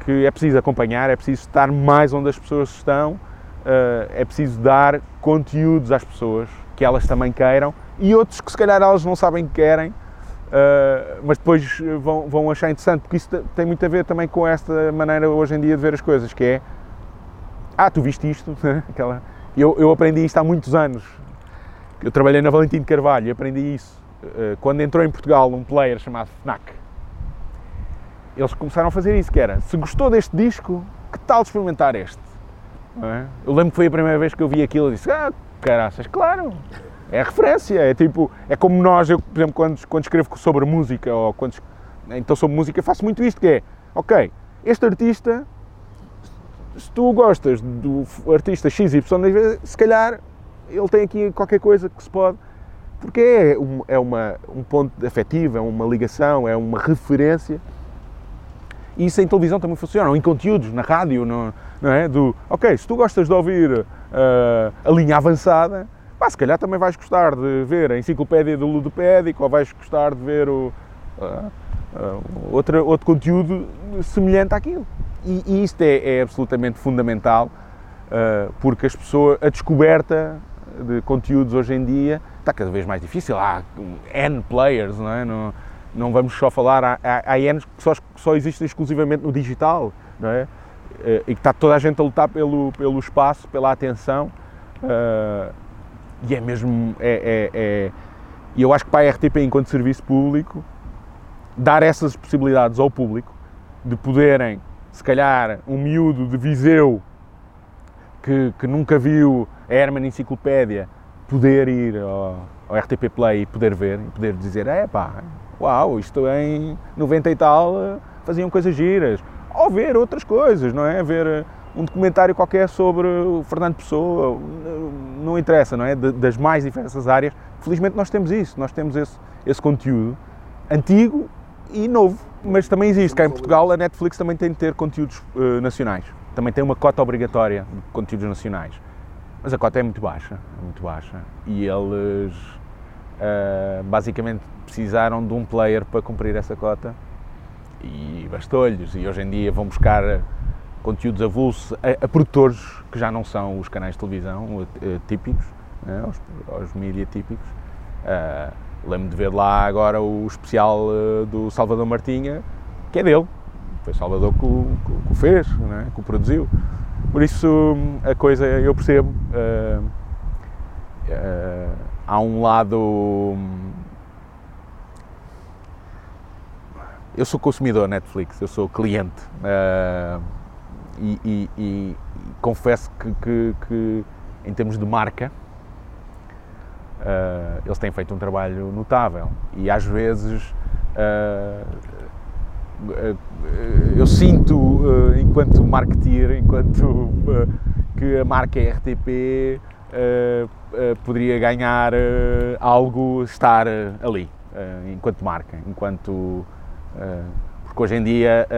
que é preciso acompanhar, é preciso estar mais onde as pessoas estão, eh, é preciso dar conteúdos às pessoas que elas também queiram e outros que se calhar elas não sabem que querem, eh, mas depois vão, vão achar interessante, porque isso tem muito a ver também com esta maneira hoje em dia de ver as coisas, que é ah, tu viste isto? Aquela... Eu, eu aprendi isto há muitos anos. Eu trabalhei na Valentim de Carvalho e aprendi isso. Eh, quando entrou em Portugal um player chamado Fnac, eles começaram a fazer isso, que era, se gostou deste disco, que tal experimentar este? É? Eu lembro que foi a primeira vez que eu vi aquilo e disse, ah, caraças, claro, é referência, é tipo, é como nós, eu, por exemplo, quando, quando escrevo sobre música, ou quando, então sobre música, faço muito isto, que é, ok, este artista se tu gostas do artista XY, se calhar ele tem aqui qualquer coisa que se pode. Porque é, um, é uma, um ponto afetivo, é uma ligação, é uma referência. E isso em televisão também funciona, ou em conteúdos, na rádio, no, não é? Do, ok, se tu gostas de ouvir uh, a linha avançada, pá, se calhar também vais gostar de ver a enciclopédia do ludopédico, ou vais gostar de ver o, uh, uh, outro, outro conteúdo semelhante àquilo. E, isto é, é, absolutamente fundamental, uh, porque as pessoas, a descoberta de conteúdos hoje em dia está cada vez mais difícil. Há N players, não é? No, não vamos só falar, há, há, Ns que só, só existem exclusivamente no digital, não é? Uh, e que está toda a gente a lutar pelo, pelo espaço, pela atenção, uh, e é mesmo, é, é, é, e eu acho que para a RTP, enquanto serviço público, dar essas possibilidades ao público, de poderem, se calhar, um miúdo de Viseu, que, que nunca viu a Herman Enciclopédia, poder ir ao, ao RTP Play e poder ver, e poder dizer, é pá, uau, isto em 90 e tal faziam coisas giras. Ou ver outras coisas, não é? Ver um documentário qualquer sobre o Fernando Pessoa, não interessa, não é? Das mais diversas áreas. Felizmente nós temos isso, nós temos esse, esse conteúdo antigo e novo. Mas também existe, cá em Portugal a Netflix também tem de ter conteúdos uh, nacionais. Também tem uma cota obrigatória de conteúdos nacionais. Mas a cota é muito baixa, é muito baixa. E eles uh, basicamente precisaram de um player para cumprir essa cota e bastou-lhes. E hoje em dia vão buscar conteúdos avulsos a, a, produtores que já não são os canais de televisão típicos, né, os, os mídia típicos. Uh, Lembro de ver lá agora o especial uh, do Salvador Martinha, que é dele. Foi Salvador que o, que o fez, né, que o produziu. Por isso a coisa eu percebo. há um lado eu sou consumidor Netflix, eu sou cliente uh, e, e, e, confesso que, que, que, em termos de marca uh, eles têm feito um trabalho notável e às vezes uh, eu sinto enquanto marketeer, enquanto que a marca RTP poderia ganhar algo estar ali enquanto marca, enquanto porque hoje em dia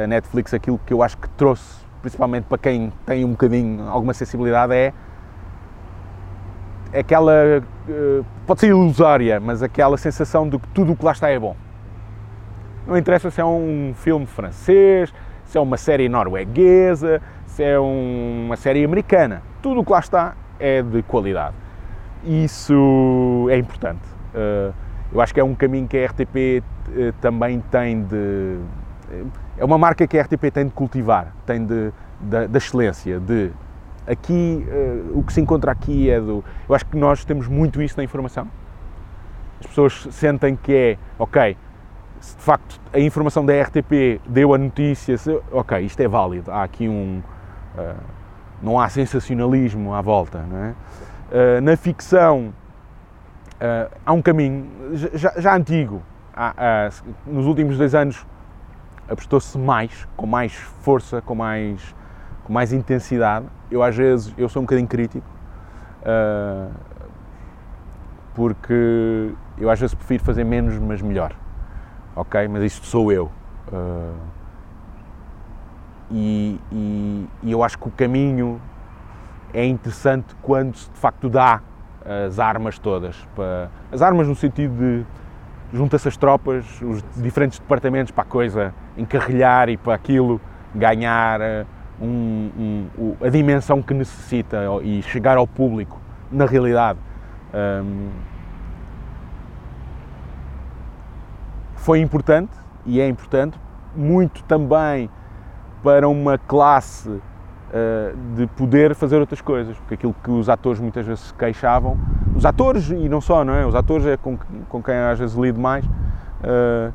a Netflix, aquilo que eu acho que trouxe, principalmente para quem tem um bocadinho, alguma sensibilidade, é aquela, eh, pode ser ilusória, mas aquela sensação de que tudo o que lá está é bom. Não interessa se é um filme francês, se é uma série norueguesa, se é um, uma série americana. Tudo o que lá está é de qualidade. Isso é importante. Uh, eu acho que é um caminho que a RTP eh, também tem de. Eh, é uma marca que a RTP tem de cultivar, tem de, da, da excelência, de aqui, uh, o que se encontra aqui é do. Eu acho que nós temos muito isso na informação. As pessoas sentem que é, ok, se de facto a informação da RTP deu a notícia, se, ok, isto é válido, há aqui um. Uh, não há sensacionalismo à volta, não é? Uh, na ficção, há um caminho já, já antigo, há, nos últimos dois anos apostou-se mais, com mais força, com mais, com mais intensidade. Eu às vezes, eu sou um bocadinho crítico, uh, porque eu às vezes prefiro fazer menos, mas melhor, ok? Mas isto sou eu. Uh, e, e, e eu acho que o caminho é interessante quando de facto dá as armas todas. Para, as armas no sentido de junta-se as tropas, os diferentes departamentos para a coisa encarrilhar e para aquilo ganhar eh, um, um, a dimensão que necessita e chegar ao público na realidade. Um, foi importante e é importante, muito também para uma classe uh, de poder fazer outras coisas, porque aquilo que os atores muitas vezes se queixavam, os atores e não só, não é? Os atores é com, com quem às vezes lido mais, uh,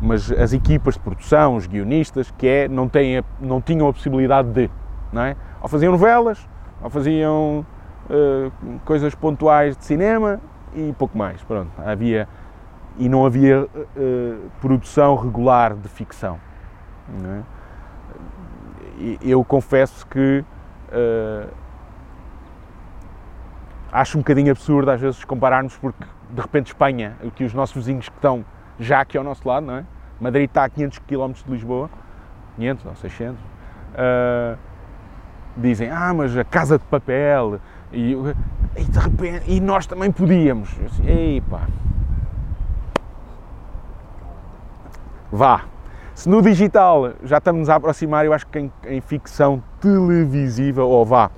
mas as equipas de produção, os guionistas, que é, não, têm, não tinham a possibilidade de, não é? Ou faziam novelas, ou faziam uh, coisas pontuais de cinema e pouco mais, pronto, havia e não havia uh, produção regular de ficção. É? eu confesso que uh, acho um bocadinho absurdo às vezes compararmos porque de repente Espanha, que os nossos vizinhos que estão já aqui ao nosso lado, não é? Madrid está a 500 km de Lisboa, 500 ou 600, uh, dizem, ah, mas a casa de papel, e, e de repente, e nós também podíamos. Eu assim, Ei, pá. Vá, se no digital já estamos a aproximar, eu acho que em, em ficção televisiva, ou vá,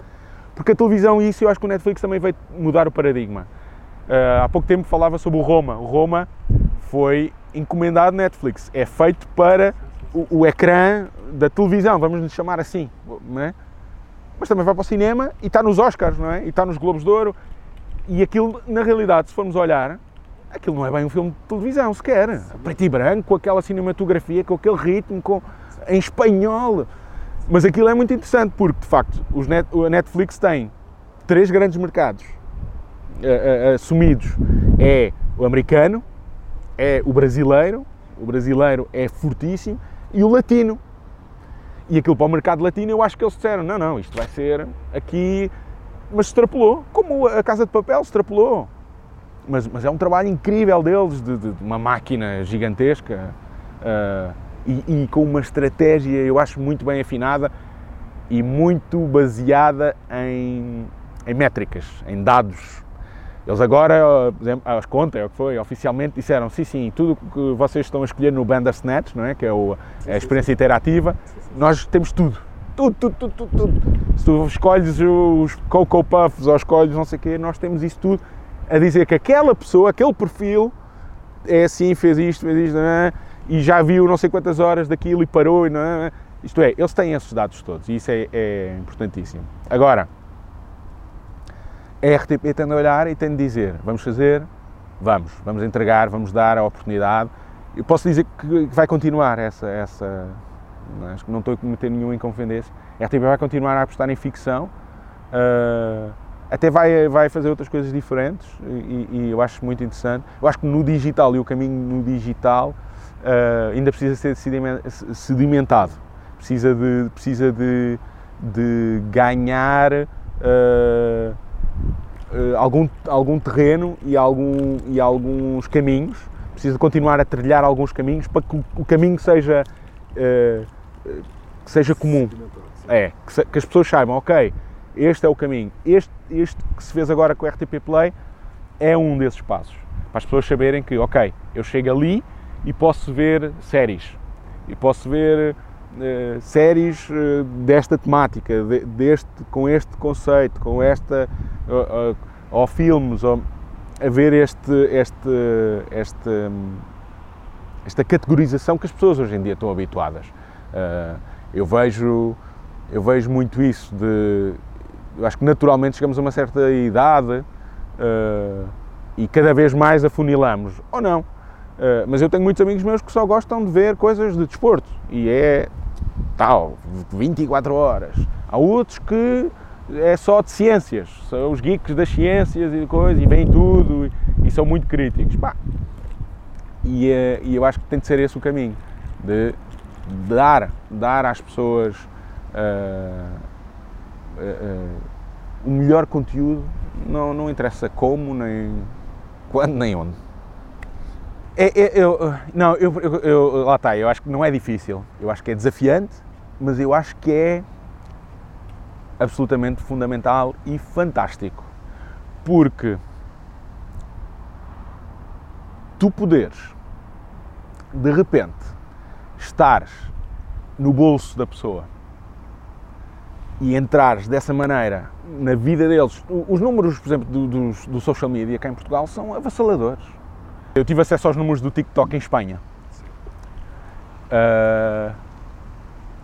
porque a televisão, isso eu acho que o Netflix também veio mudar o paradigma. Uh, há pouco tempo falava sobre o Roma. O Roma foi encomendado Netflix, é feito para o, o ecrã da televisão, vamos lhe chamar assim, não é? Mas também vai para o cinema e está nos Oscars, não é? E está nos Globos de Ouro. E aquilo, na realidade, se formos olhar, aquilo não é bem um filme de televisão sequer. Preto e branco, com aquela cinematografia, com aquele ritmo, com, em espanhol. Mas aquilo é muito interessante porque, de facto, os net, a Netflix tem três grandes mercados uh, uh, assumidos. É o americano, é o brasileiro, o brasileiro é fortíssimo, e o latino. E aquilo para o mercado latino eu acho que eles disseram, não, não, isto vai ser aqui, mas extrapolou, como a Casa de Papel extrapolou. Mas, mas é um trabalho incrível deles, de, de, de uma máquina gigantesca uh, e, e com uma estratégia, eu acho, muito bem afinada e muito baseada em, em métricas, em dados eles agora, as contas, é o que foi, oficialmente disseram, sim, sim, tudo que vocês estão a escolher no Bandersnatch, não é? que é o, é a experiência interativa, nós temos tudo. Tudo, tudo, tudo, tudo, tudo. Se tu escolhes os Cocoa Puffs ou escolhes não sei o quê, nós temos isso tudo a dizer que aquela pessoa, aquele perfil, é assim, fez isto, fez isto, é? e já viu não sei quantas horas daquilo e parou, não é? Isto é, eles têm esses dados todos e isso é, é importantíssimo. Agora, a RTP tem de olhar e tem de dizer: vamos fazer, vamos, vamos entregar, vamos dar a oportunidade. Eu posso dizer que vai continuar essa. essa acho que não estou a cometer nenhuma inconfidência. A RTP vai continuar a apostar em ficção, uh, até vai, vai fazer outras coisas diferentes e, e, eu acho muito interessante. Eu acho que no digital e o caminho no digital uh, ainda precisa ser sedimentado, precisa de, precisa de, de ganhar. Uh, uh, algum, algum terreno e, algum, e alguns caminhos, precisa continuar a trilhar alguns caminhos para que o, caminho seja, uh, que seja comum. É, que, se, que, as pessoas saibam, ok, este é o caminho. Este, este que se fez agora com o RTP Play é um desses passos. Para as pessoas saberem que, ok, eu chego ali e posso ver séries. E posso ver séries uh, desta temática, de, deste, com este conceito, com esta ou, ou filmes, ou a ver este, este, este, esta categorização que as pessoas hoje em dia estão habituadas. Eu vejo eu vejo muito isso de eu acho que naturalmente chegamos a uma certa idade e cada vez mais afunilamos ou não uh, mas eu tenho muitos amigos meus que só gostam de ver coisas de desporto e é tal 24 horas há outros que é só de ciências, são os geeks das ciências e coisas, e veem tudo e, e são muito críticos. Pá. E, eh, e, eu acho que tem de ser esse o caminho, de dar, dar às pessoas uh, o melhor conteúdo, não, não interessa como, nem quando, nem onde. É, é, eu, não, eu, eu, eu, lá está, eu acho que não é difícil, eu acho que é desafiante, mas eu acho que é absolutamente fundamental e fantástico. Porque tu poderes, de repente, estares no bolso da pessoa e entrares dessa maneira na vida deles. Os números, por exemplo, do, do, do, social media cá em Portugal são avassaladores. Eu tive acesso aos números do TikTok em Espanha. Uh,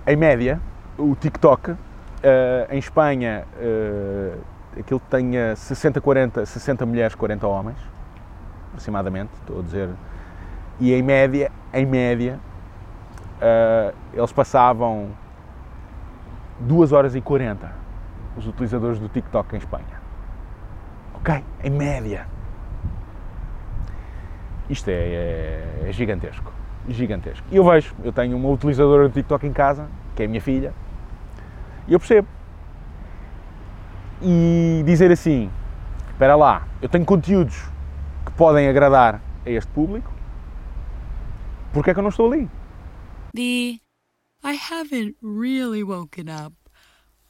em média, o TikTok Uh, em Espanha, uh, aquilo tenha 60-40, 60 mulheres, 40 homens, aproximadamente, estou a dizer. E em média, em média, uh, eles passavam 2 horas e 40, os utilizadores do TikTok em Espanha. Ok? Em média. Isto é, é, é gigantesco. Gigantesco. E eu vejo, eu tenho uma utilizadora do TikTok em casa, que é a minha filha, e eu percebo. E dizer assim: espera lá, eu tenho conteúdos que podem agradar a este público, porque é que eu não estou ali? The I haven't really woken up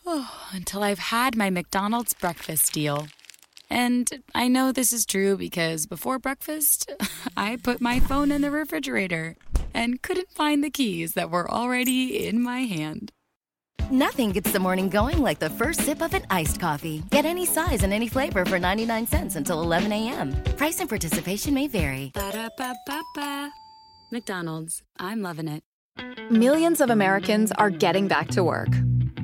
oh, until I've had my McDonald's breakfast deal. And I know this is true because before breakfast, I put my phone in the refrigerator and couldn't find the keys that were already in my hand. Nothing gets the morning going like the first sip of an iced coffee. Get any size and any flavor for 99 cents until 11 a.m. Price and participation may vary. Ba-da-ba-ba-ba. McDonald's, I'm loving it. Millions of Americans are getting back to work.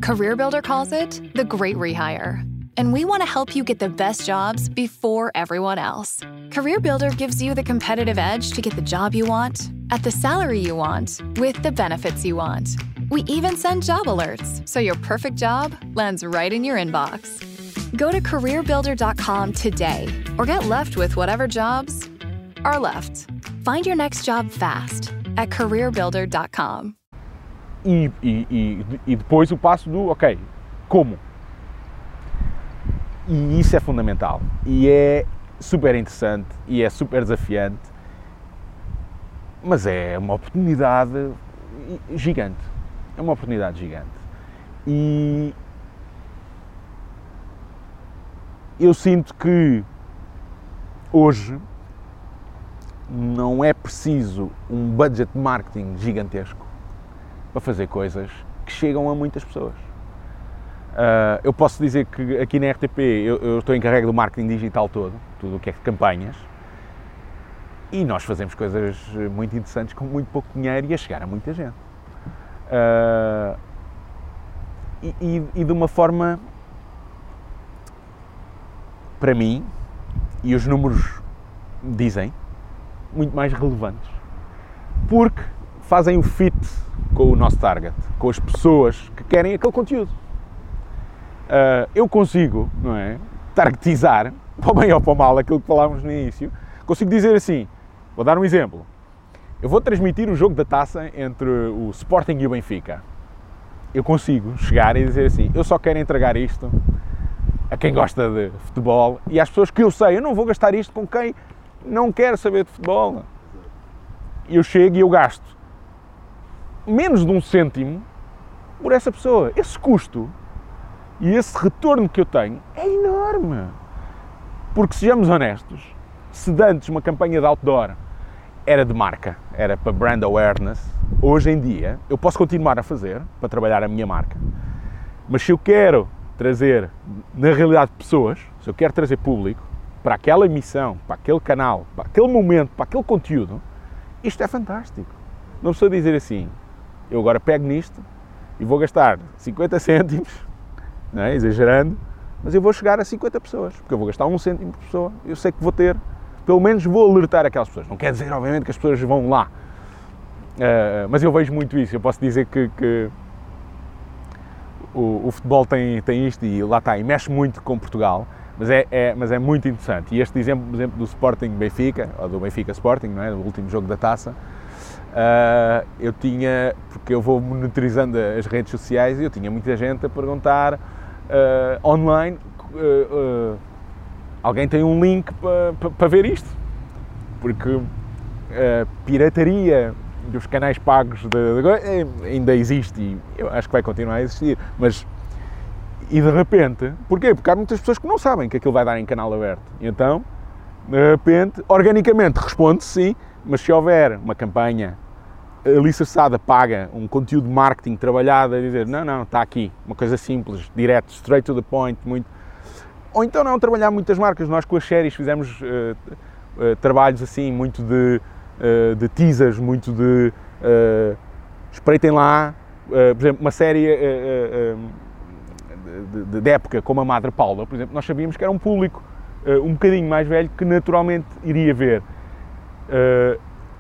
CareerBuilder calls it the great rehire. And we want to help you get the best jobs before everyone else. CareerBuilder gives you the competitive edge to get the job you want, at the salary you want, with the benefits you want. We even send job alerts so your perfect job lands right in your inbox. Go to careerbuilder.com today or get left with whatever jobs are left. Find your next job fast at careerbuilder.com. E, e, e, e depois o passo do, ok, como? E isso é fundamental. E é super interessante e é super desafiante, mas é uma oportunidade gigante. É uma oportunidade gigante. E eu sinto que hoje não é preciso um budget marketing gigantesco para fazer coisas que chegam a muitas pessoas. Uh, eu posso dizer que aqui na RTP eu, eu, estou encarregue do marketing digital todo, tudo o que é campanhas, e nós fazemos coisas muito interessantes com muito pouco dinheiro e a chegar a muita gente. Uh, e, e, e de uma forma, para mim, e os números dizem, muito mais relevantes. Porque fazem o fit com o nosso target, com as pessoas que querem aquele conteúdo. Uh, eu consigo, não é? Targetizar, para o bem ou para o mal, aquilo que falávamos no início, consigo dizer assim, vou dar um exemplo. Eu vou transmitir o jogo da taça entre o Sporting e o Benfica. Eu consigo chegar e dizer assim, eu só quero entregar isto a quem gosta de futebol e às pessoas que eu sei, eu não vou gastar isto com quem não quer saber de futebol. Eu chego e eu gasto menos de um cêntimo por essa pessoa. Esse custo e esse retorno que eu tenho é enorme. Porque sejamos honestos, se antes uma campanha de outdoor era de marca, era para brand awareness, hoje em dia eu posso continuar a fazer para trabalhar a minha marca. Mas se eu quero trazer, na realidade, pessoas, se eu quero trazer público, para aquela emissão, para aquele canal, para aquele momento, para aquele conteúdo, isto é fantástico. Não precisa dizer assim, eu agora pego nisto e vou gastar 50 cêntimos, não é? exagerando, mas eu vou chegar a 50 pessoas, porque eu vou gastar um cêntimo por pessoa, eu sei que vou ter, pelo menos vou alertar aquelas pessoas. Não quer dizer, obviamente, que as pessoas vão lá, uh, mas eu vejo muito isso. Eu posso dizer que, que o, o, futebol tem, tem isto e lá está, e mexe muito com Portugal mas é, é, mas é muito interessante. E este exemplo, por exemplo, do Sporting Benfica, ou do Benfica Sporting, não é? do último jogo da taça, uh, eu tinha, porque eu vou monitorizando as redes sociais, e eu tinha muita gente a perguntar uh, online: uh, alguém tem um link para pa, pa ver isto? Porque a pirataria dos canais pagos de, de, ainda existe e eu acho que vai continuar a existir, mas e de repente, porquê? Porque há muitas pessoas que não sabem que aquilo vai dar em canal aberto. Então, de repente, organicamente responde sim, mas se houver uma campanha alicerçada, paga, um conteúdo de marketing trabalhado, a dizer não, não, está aqui, uma coisa simples, direto, straight to the point, muito. Ou então não trabalhar muitas marcas. Nós com as séries fizemos uh, uh, trabalhos assim, muito de, uh, de teasers, muito de espreitem lá, por exemplo, uma série de, de, época como a Madre Paula, por exemplo, nós sabíamos que era um público um bocadinho mais velho que naturalmente iria ver.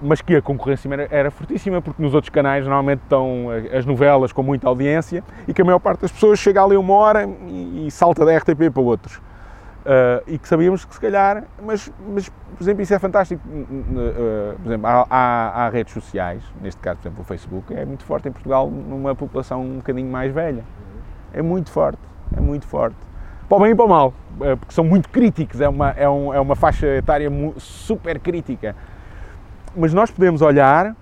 Mas que a concorrência era, era, fortíssima, porque nos outros canais normalmente estão as novelas com muita audiência e que a maior parte das pessoas chega ali uma hora e, e salta da RTP para outros. Uh, e que sabíamos que se calhar, mas, mas por exemplo, isso é fantástico. Uh, por exemplo, há, há, há, redes sociais, neste caso, por exemplo, o Facebook, é muito forte em Portugal numa população um bocadinho mais velha é muito forte, é muito forte. Para o bem e para o mal, eh, porque são muito críticos, é uma, é, um, é uma faixa etária super crítica. Mas nós podemos olhar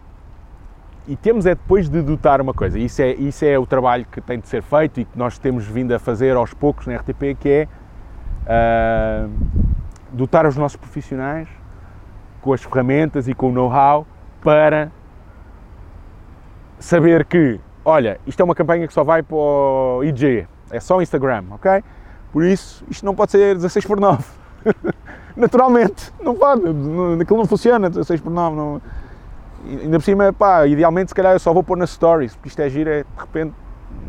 e temos é depois de dotar uma coisa, isso é, isso é o trabalho que tem de ser feito e que nós temos vindo a fazer aos poucos na RTP, que é uh, dotar os nossos profissionais com as ferramentas e com o know-how para saber que olha, isto é uma campanha que só vai para o IG, é só Instagram, ok? Por isso, isto não pode ser 16 por 9. Naturalmente, não pode, aquilo não funciona 16 por 9. Não... ainda por cima, pá, idealmente se calhar eu só vou pôr nas stories, porque isto é gira, é de repente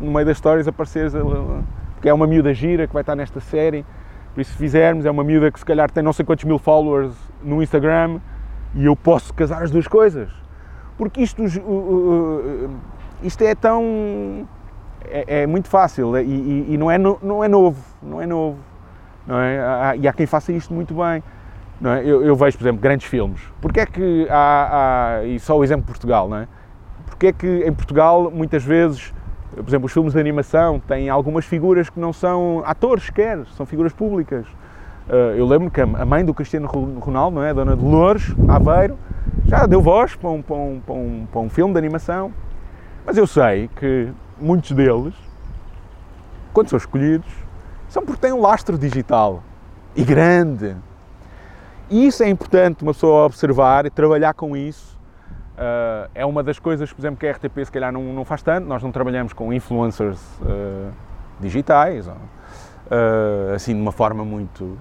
no meio das stories apareceres, porque é uma miúda gira que vai estar nesta série, por isso se fizermos, é uma miúda que se calhar tem não sei quantos mil followers no Instagram e eu posso casar as duas coisas. Porque isto, isto é tão. É, é muito fácil e, e, e, não, é no, não é novo, não é novo. É? E há quem faça isto muito bem. É? eu, eu vejo, por exemplo, grandes filmes. Porquê é que há, há, e só o exemplo de Portugal, não é? Porquê é que em Portugal muitas vezes, por exemplo, os filmes de animação têm algumas figuras que não são atores sequer, são figuras públicas. Eh, eu lembro que a mãe do Cristiano Ronaldo, não é? Dona Dolores Aveiro, já deu voz para um, para, um, para, um, para um filme de animação. Mas eu sei que muitos deles, quando são escolhidos, são porque têm um lastro digital e grande. E isso é importante uma pessoa observar e trabalhar com isso. Uh, é uma das coisas, por exemplo, que a RTP se calhar não, não faz tanto. Nós não trabalhamos com influencers uh, digitais, ou, uh, assim de uma forma muito.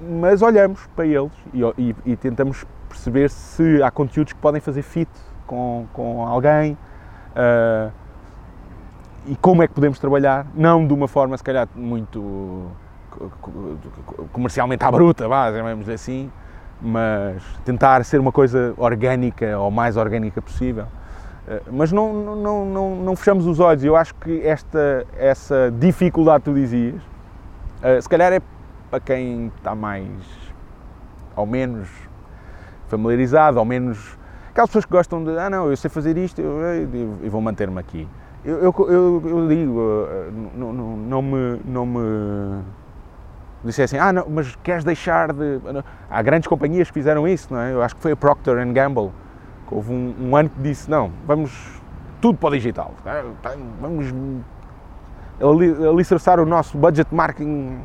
Mas olhamos para eles e, e, e, tentamos perceber se há conteúdos que podem fazer fit com, com alguém e como é que podemos trabalhar, não de uma forma se calhar muito comercialmente à bruta, vamos dizer assim, mas tentar ser uma coisa orgânica ou mais orgânica possível. Eh, mas não, não, não, não fechamos os olhos. Eu acho que esta, essa dificuldade que tu dizias, eh, se calhar é para quem está mais ou menos familiarizado, ou menos. Aquelas pessoas que gostam de, ah, não, eu sei fazer isto e vou manter-me aqui. Eu, eu, eu, eu digo, eh, não, não, não, me, não me dissessem, ah, não, mas queres deixar de. Há grandes companhias que fizeram isso, não é? Eu acho que foi a Procter Gamble, que houve um, um ano que disse, não, vamos tudo para o digital, é? vamos alicerçar o nosso budget marketing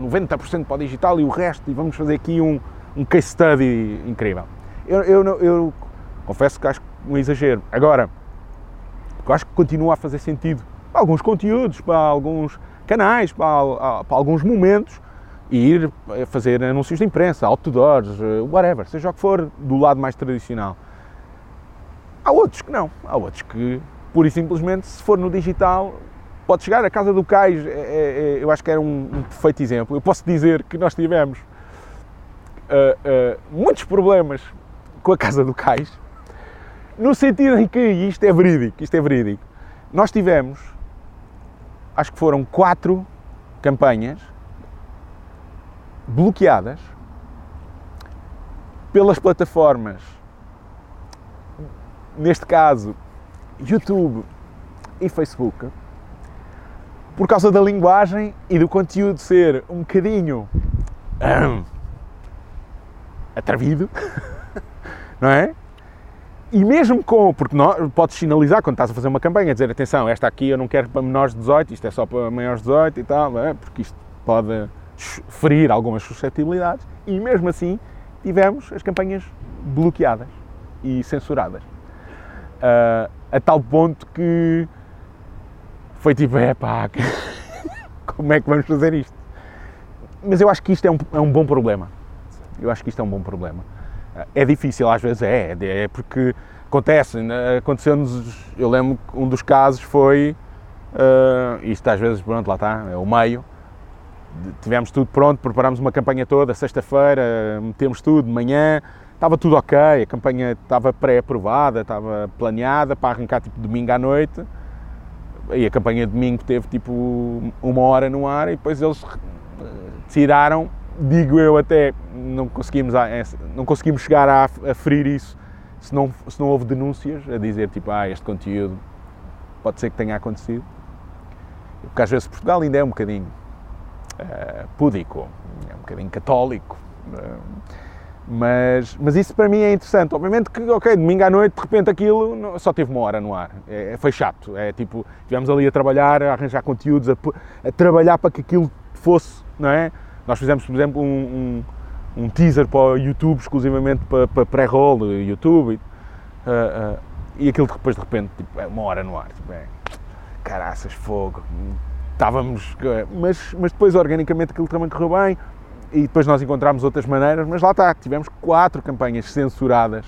90% para o digital e o resto, e vamos fazer aqui um, um case study incrível. Eu, eu, eu confesso que acho um exagero. Agora, eu acho que continua a fazer sentido para alguns conteúdos, para alguns canais, para, para alguns momentos, e ir fazer anúncios de imprensa, outdoors, eh, whatever, seja o que for, do lado mais tradicional. Há outros que não, há outros que, pura e simplesmente, se for no digital, pode chegar. A Casa do Cais, é, é, é eu acho que era um, um, perfeito exemplo. Eu posso dizer que nós tivemos uh, uh, muitos problemas com a Casa do Cais, no sentido em que, isto é verídico, isto é verídico, nós tivemos, acho que foram quatro campanhas bloqueadas pelas plataformas, neste caso YouTube e Facebook, por causa da linguagem e do conteúdo ser um bocadinho hum, atrevido, não é? E mesmo com, porque não, podes sinalizar quando estás a fazer uma campanha, dizer atenção, esta aqui eu não quero para menores de 18, isto é só para maiores de 18 e tal, é? porque isto pode ferir algumas suscetibilidades e mesmo assim tivemos as campanhas bloqueadas e censuradas. Uh, a tal ponto que foi tipo, é pá, como é que vamos fazer isto? Mas eu acho que isto é um, é um bom problema. Eu acho que isto é um bom problema. É difícil, às vezes é, é porque acontece, né, aconteceu-nos, eu lembro que um dos casos foi, uh, isto às vezes, pronto, lá está, é o meio, tivemos tudo pronto, preparámos uma campanha toda, sexta-feira, metemos tudo de manhã, estava tudo ok, a campanha estava pré-aprovada, estava planeada para arrancar tipo domingo à noite, e a campanha de domingo teve tipo uma hora no ar e depois eles tiraram, digo eu até, não conseguimos, não conseguimos chegar a, ferir isso se não, se não houve denúncias a dizer tipo, ah, este conteúdo pode ser que tenha acontecido. Porque às vezes Portugal ainda é um bocadinho uh, púdico, é um bocadinho católico. Uh, mas, mas isso para mim é interessante. Obviamente que, ok, domingo à noite, de repente aquilo só teve uma hora no ar. É, foi chato. É tipo, estivemos ali a trabalhar, a arranjar conteúdos, a, a, trabalhar para que aquilo fosse, não é? Nós fizemos, por exemplo, um, um, um teaser para o YouTube, exclusivamente para, para pré-roll YouTube. Uh, uh, e aquilo depois, de repente, tipo, é uma hora no ar. Tipo, é, caraças, fogo estávamos. Mas, mas depois, organicamente, aquilo também correu bem e depois nós encontramos outras maneiras. Mas lá está, tivemos quatro campanhas censuradas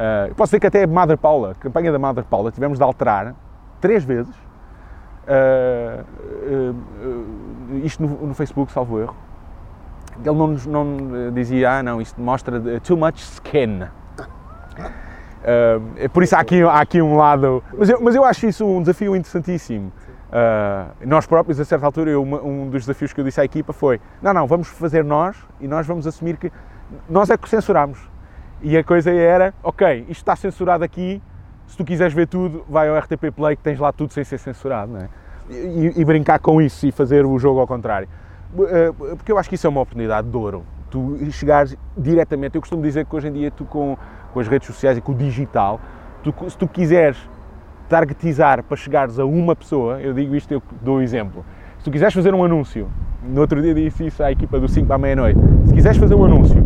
Uh, posso dizer que até a Mother Paula, a campanha da Mother Paula, tivemos de alterar três vezes. Uh, uh, isto no, no, Facebook, salvo erro. Ele não, não dizia, ah não, isto mostra too much skin. Uh, por isso há aqui, há aqui um lado. Mas eu, mas eu acho isso um desafio interessantíssimo. Uh, nós próprios, a certa altura, eu, um dos desafios que eu disse à equipa foi: não, não, vamos fazer nós e nós vamos assumir que nós é que censuramos. E a coisa era: ok, isto está censurado aqui, se tu quiseres ver tudo, vai ao RTP Play que tens lá tudo sem ser censurado, não é? E, e brincar com isso e fazer o jogo ao contrário. Uh, porque eu acho que isso é uma oportunidade de ouro. Tu chegares diretamente. Eu costumo dizer que hoje em dia tu com com as redes sociais e com o digital, tu, se tu quiseres targetizar para chegares a uma pessoa, eu digo isto, eu dou um exemplo. Se tu quiseres fazer um anúncio, no outro dia disse isso à equipa do 5 para a meia-noite, se quiseres fazer um anúncio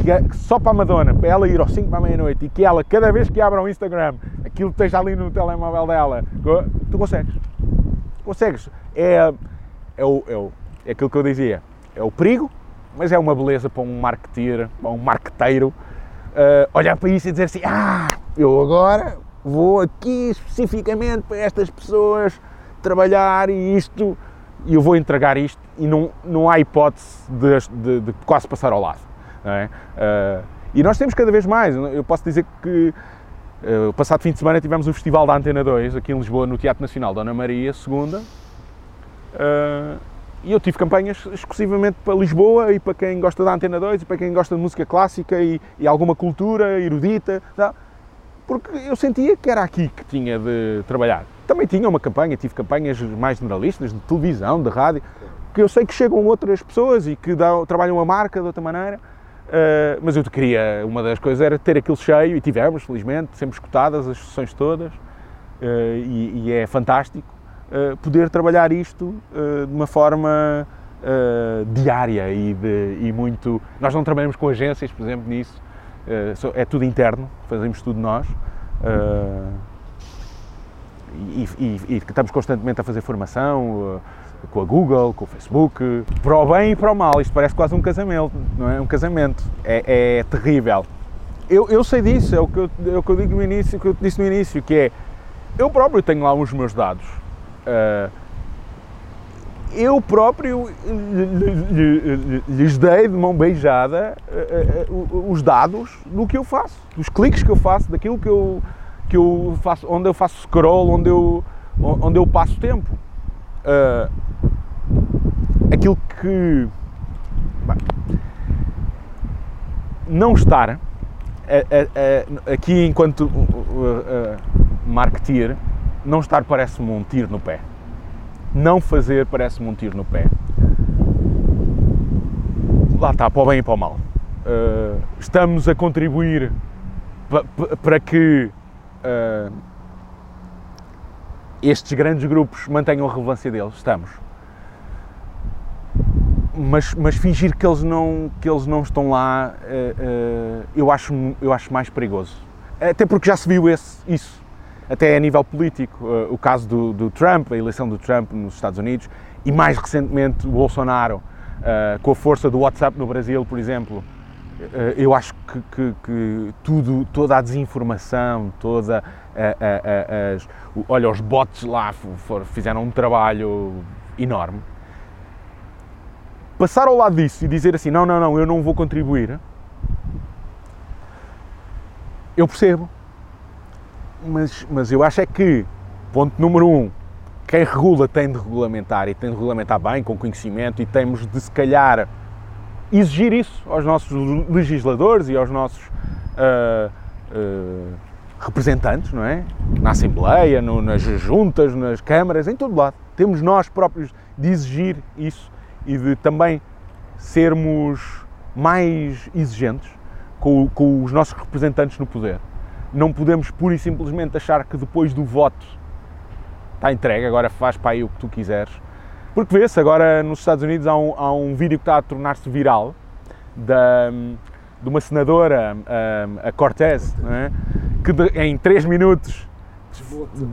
que é só para a Madonna, para ela ir ao 5 para a meia-noite e que ela, cada vez que abra o Instagram, aquilo esteja ali no telemóvel dela, tu consegues. Consegues. É, é, o, é, o, é aquilo que eu dizia, é o perigo, mas é uma beleza para um marketeer, para um marqueteiro, uh, olhar para isso e dizer assim: ah, eu agora vou aqui especificamente para estas pessoas trabalhar e isto, e eu vou entregar isto, e não, não há hipótese de, de, de quase passar ao lado. É? Uh, e nós temos cada vez mais. Eu posso dizer que uh, passado fim de semana tivemos o Festival da Antena 2 aqui em Lisboa, no Teatro Nacional Dona Maria, segunda. Uh, e eu tive campanhas exclusivamente para Lisboa e para quem gosta da Antena 2 e para quem gosta de música clássica e, e alguma cultura erudita, tá? porque eu sentia que era aqui que tinha de trabalhar. Também tinha uma campanha, tive campanhas mais generalistas, de televisão, de rádio, que eu sei que chegam outras pessoas e que dão, trabalham a marca de outra maneira, uh, mas eu queria, uma das coisas era ter aquilo cheio, e tivemos, felizmente, sempre escutadas as sessões todas, uh, e, e é fantástico. Eh, poder trabalhar isto uh, de uma forma uh, diária e, de, e, muito. Nós não trabalhamos com agências, por exemplo, nisso. é tudo interno, fazemos tudo nós. E, e, e, estamos constantemente a fazer formação com a Google, com o Facebook, para o bem e para o mal. Isto parece quase um casamento, não é? Um casamento. É, é terrível. Eu, eu, sei disso, é o, que eu, é o que eu digo no início, que eu disse no início, que é eu próprio tenho lá os meus dados eu próprio lhes dei de mão beijada uh, uh, os dados do que eu faço, dos cliques que eu faço, daquilo que eu, que eu faço, onde eu faço scroll, onde eu, onde eu passo tempo. aquilo que. Bem, não estar aqui enquanto uh, marketeer não estar parece-me um tiro no pé. Não fazer parece-me um tiro no pé. Lá está, para o bem e para o mal. Uh, estamos a contribuir para que uh, estes grandes grupos mantenham a relevância deles. Estamos. Mas, mas, fingir que eles não, que eles não estão lá, uh, eu, acho, eu acho mais perigoso. Até porque já se viu esse, isso até a nível político, uh, o caso do, do, Trump, a eleição do Trump nos Estados Unidos, e mais recentemente o Bolsonaro, uh, com a força do WhatsApp no Brasil, por exemplo. Uh, eu acho que, que, que, tudo, toda a desinformação, toda a, a, a, as, olha, os bots lá fizeram um trabalho enorme. Passar ao lado disso e dizer assim, não, não, não, eu não vou contribuir, eu percebo mas, mas eu acho é que, ponto número um, quem regula tem de regulamentar e tem de regulamentar bem, com conhecimento, e temos de, se calhar, exigir isso aos nossos legisladores e aos nossos uh, uh, representantes, não é? Na Assembleia, no, nas juntas, nas câmaras, em todo lado. Temos nós próprios de exigir isso e de também sermos mais exigentes com, com os nossos representantes no poder. Não podemos pura e simplesmente achar que depois do voto está entregue, agora faz para aí o que tu quiseres. Porque vê-se agora nos Estados Unidos há um, há um vídeo que está a tornar-se viral da, de uma senadora, a, a Cortez, é? que de, em 3 minutos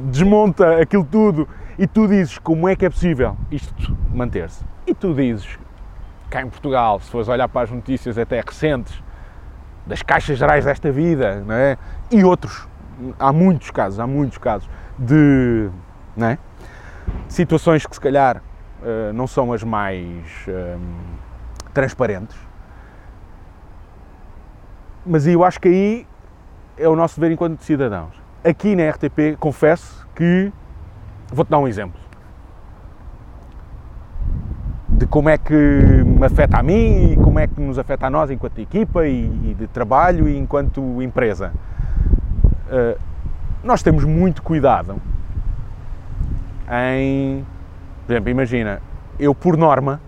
desmonta aquilo tudo e tu dizes como é que é possível isto manter-se. E tu dizes, cá em Portugal, se fores olhar para as notícias até recentes, das caixas gerais desta vida, não é? E outros. Há muitos casos, há muitos casos de, não é? situações que se calhar uh, não são as mais um, transparentes. Mas eu acho que aí é o nosso dever enquanto cidadãos. Aqui na RTP, confesso que vou-te dar um exemplo de como é que me afeta a mim e como é que nos afeta a nós enquanto equipa e, e de trabalho e enquanto empresa. Uh, nós temos muito cuidado em, por exemplo, imagina, eu por norma,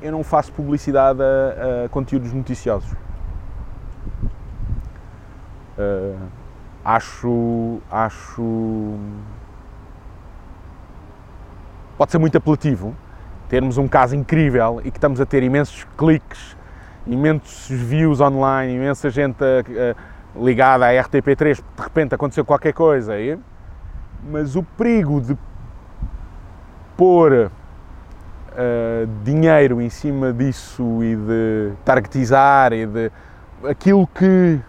eu não faço publicidade a, a conteúdos noticiosos. Uh, acho, acho, pode ser muito apelativo, termos um caso incrível e que estamos a ter imensos cliques, imensos views online, imensa gente ligada à RTP3, de repente aconteceu qualquer coisa. E, mas o perigo de pôr uh, dinheiro em cima disso e de targetizar e de aquilo que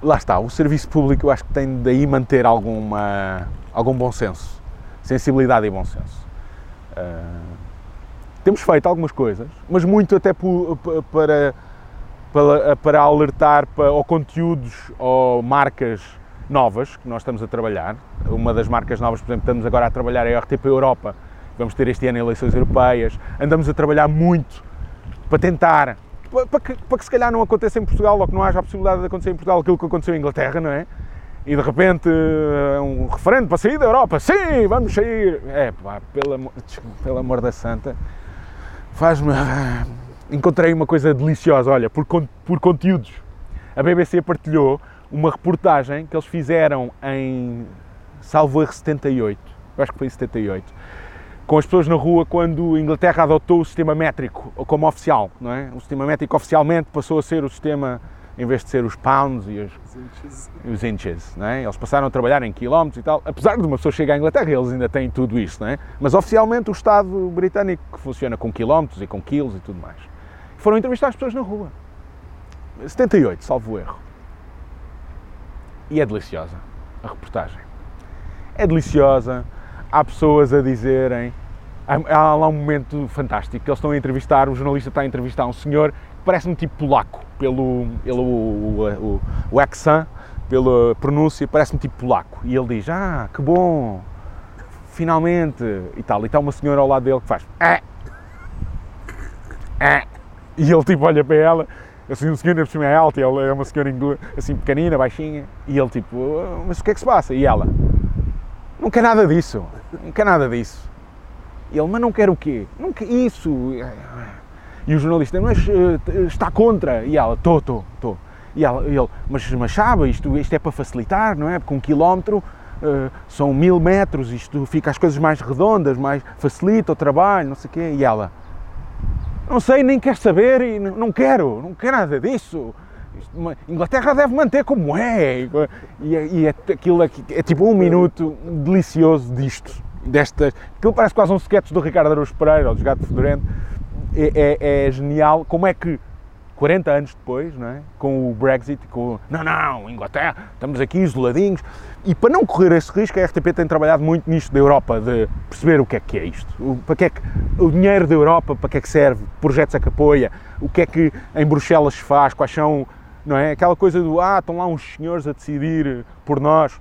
lá está, o serviço público eu acho que tem daí manter alguma algum bom senso, sensibilidade e bom senso. Uh, temos feito algumas coisas, mas muito até para, para, para alertar para, ou conteúdos ou marcas novas que nós estamos a trabalhar. Uma das marcas novas, por exemplo, estamos agora a trabalhar é a RTP Europa. Vamos ter este ano eleições europeias. Andamos a trabalhar muito para tentar, para que, para que se calhar não aconteça em Portugal ou que não haja a possibilidade de acontecer em Portugal aquilo que aconteceu em Inglaterra, não é? E de repente eh, um referendo para sair da Europa, sim, vamos sair. É pá, pelo amor, da santa, faz-me. Encontrei uma coisa deliciosa, olha, por, por conteúdos. A BBC partilhou uma reportagem que eles fizeram em salvo erro 78, eu acho que foi em 78, com as pessoas na rua quando a Inglaterra adotou o sistema métrico como oficial, não é? O sistema métrico oficialmente passou a ser o sistema em vez de ser os pounds e os, inches, os inches não é? eles passaram a trabalhar em quilómetros e tal, apesar de uma pessoa chegar à Inglaterra, eles ainda têm tudo isso, não é? mas oficialmente o Estado britânico que funciona com quilómetros e com quilos e tudo mais. Foram entrevistar as pessoas na rua. 78, salvo erro. E é deliciosa a reportagem. É deliciosa, há pessoas a dizerem. Há lá um momento fantástico que eles estão a entrevistar, o jornalista está a entrevistar um senhor parece-me tipo polaco, pelo, pelo o, o, o accent, pela pronúncia, parece-me tipo polaco. E ele diz, ah, que bom, finalmente, e tal. E está uma senhora ao lado dele que faz, é, é. E ele tipo olha para ela, assim, o senhor por cima é e ela é uma senhora assim pequenina, baixinha, e ele tipo, ah, mas o que é que se passa? E ela, não quer nada disso, não quer nada disso. E ele, mas não quer o quê? Não quer isso. E o jornalista, mas uh, está contra? E ela, estou, estou, estou. E ela, ele, mas, mas sabe, isto, isto é para facilitar, não é? Porque um quilómetro uh, são mil metros, isto fica as coisas mais redondas, mais facilita o trabalho, não sei o quê. E ela, não sei, nem quer saber e não quero, não quero nada disso. Isto, Inglaterra deve manter como é. E, e é, aquilo é, é tipo um minuto delicioso disto. Desta, aquilo parece quase um sketch do Ricardo Araújo Pereira, ou dos Gato Fedorento, é, é, é, genial como é que 40 anos depois, não é? com o Brexit, com não, não, Inglaterra, estamos aqui isoladinhos, e para não correr esse risco, a RTP tem trabalhado muito nisto da Europa, de perceber o que é que é isto, o, para que é que o dinheiro da Europa, para que é que serve, projetos é que apoia, o que é que em Bruxelas se faz, quais são, não é? Aquela coisa do, ah, estão lá uns senhores a decidir por nós.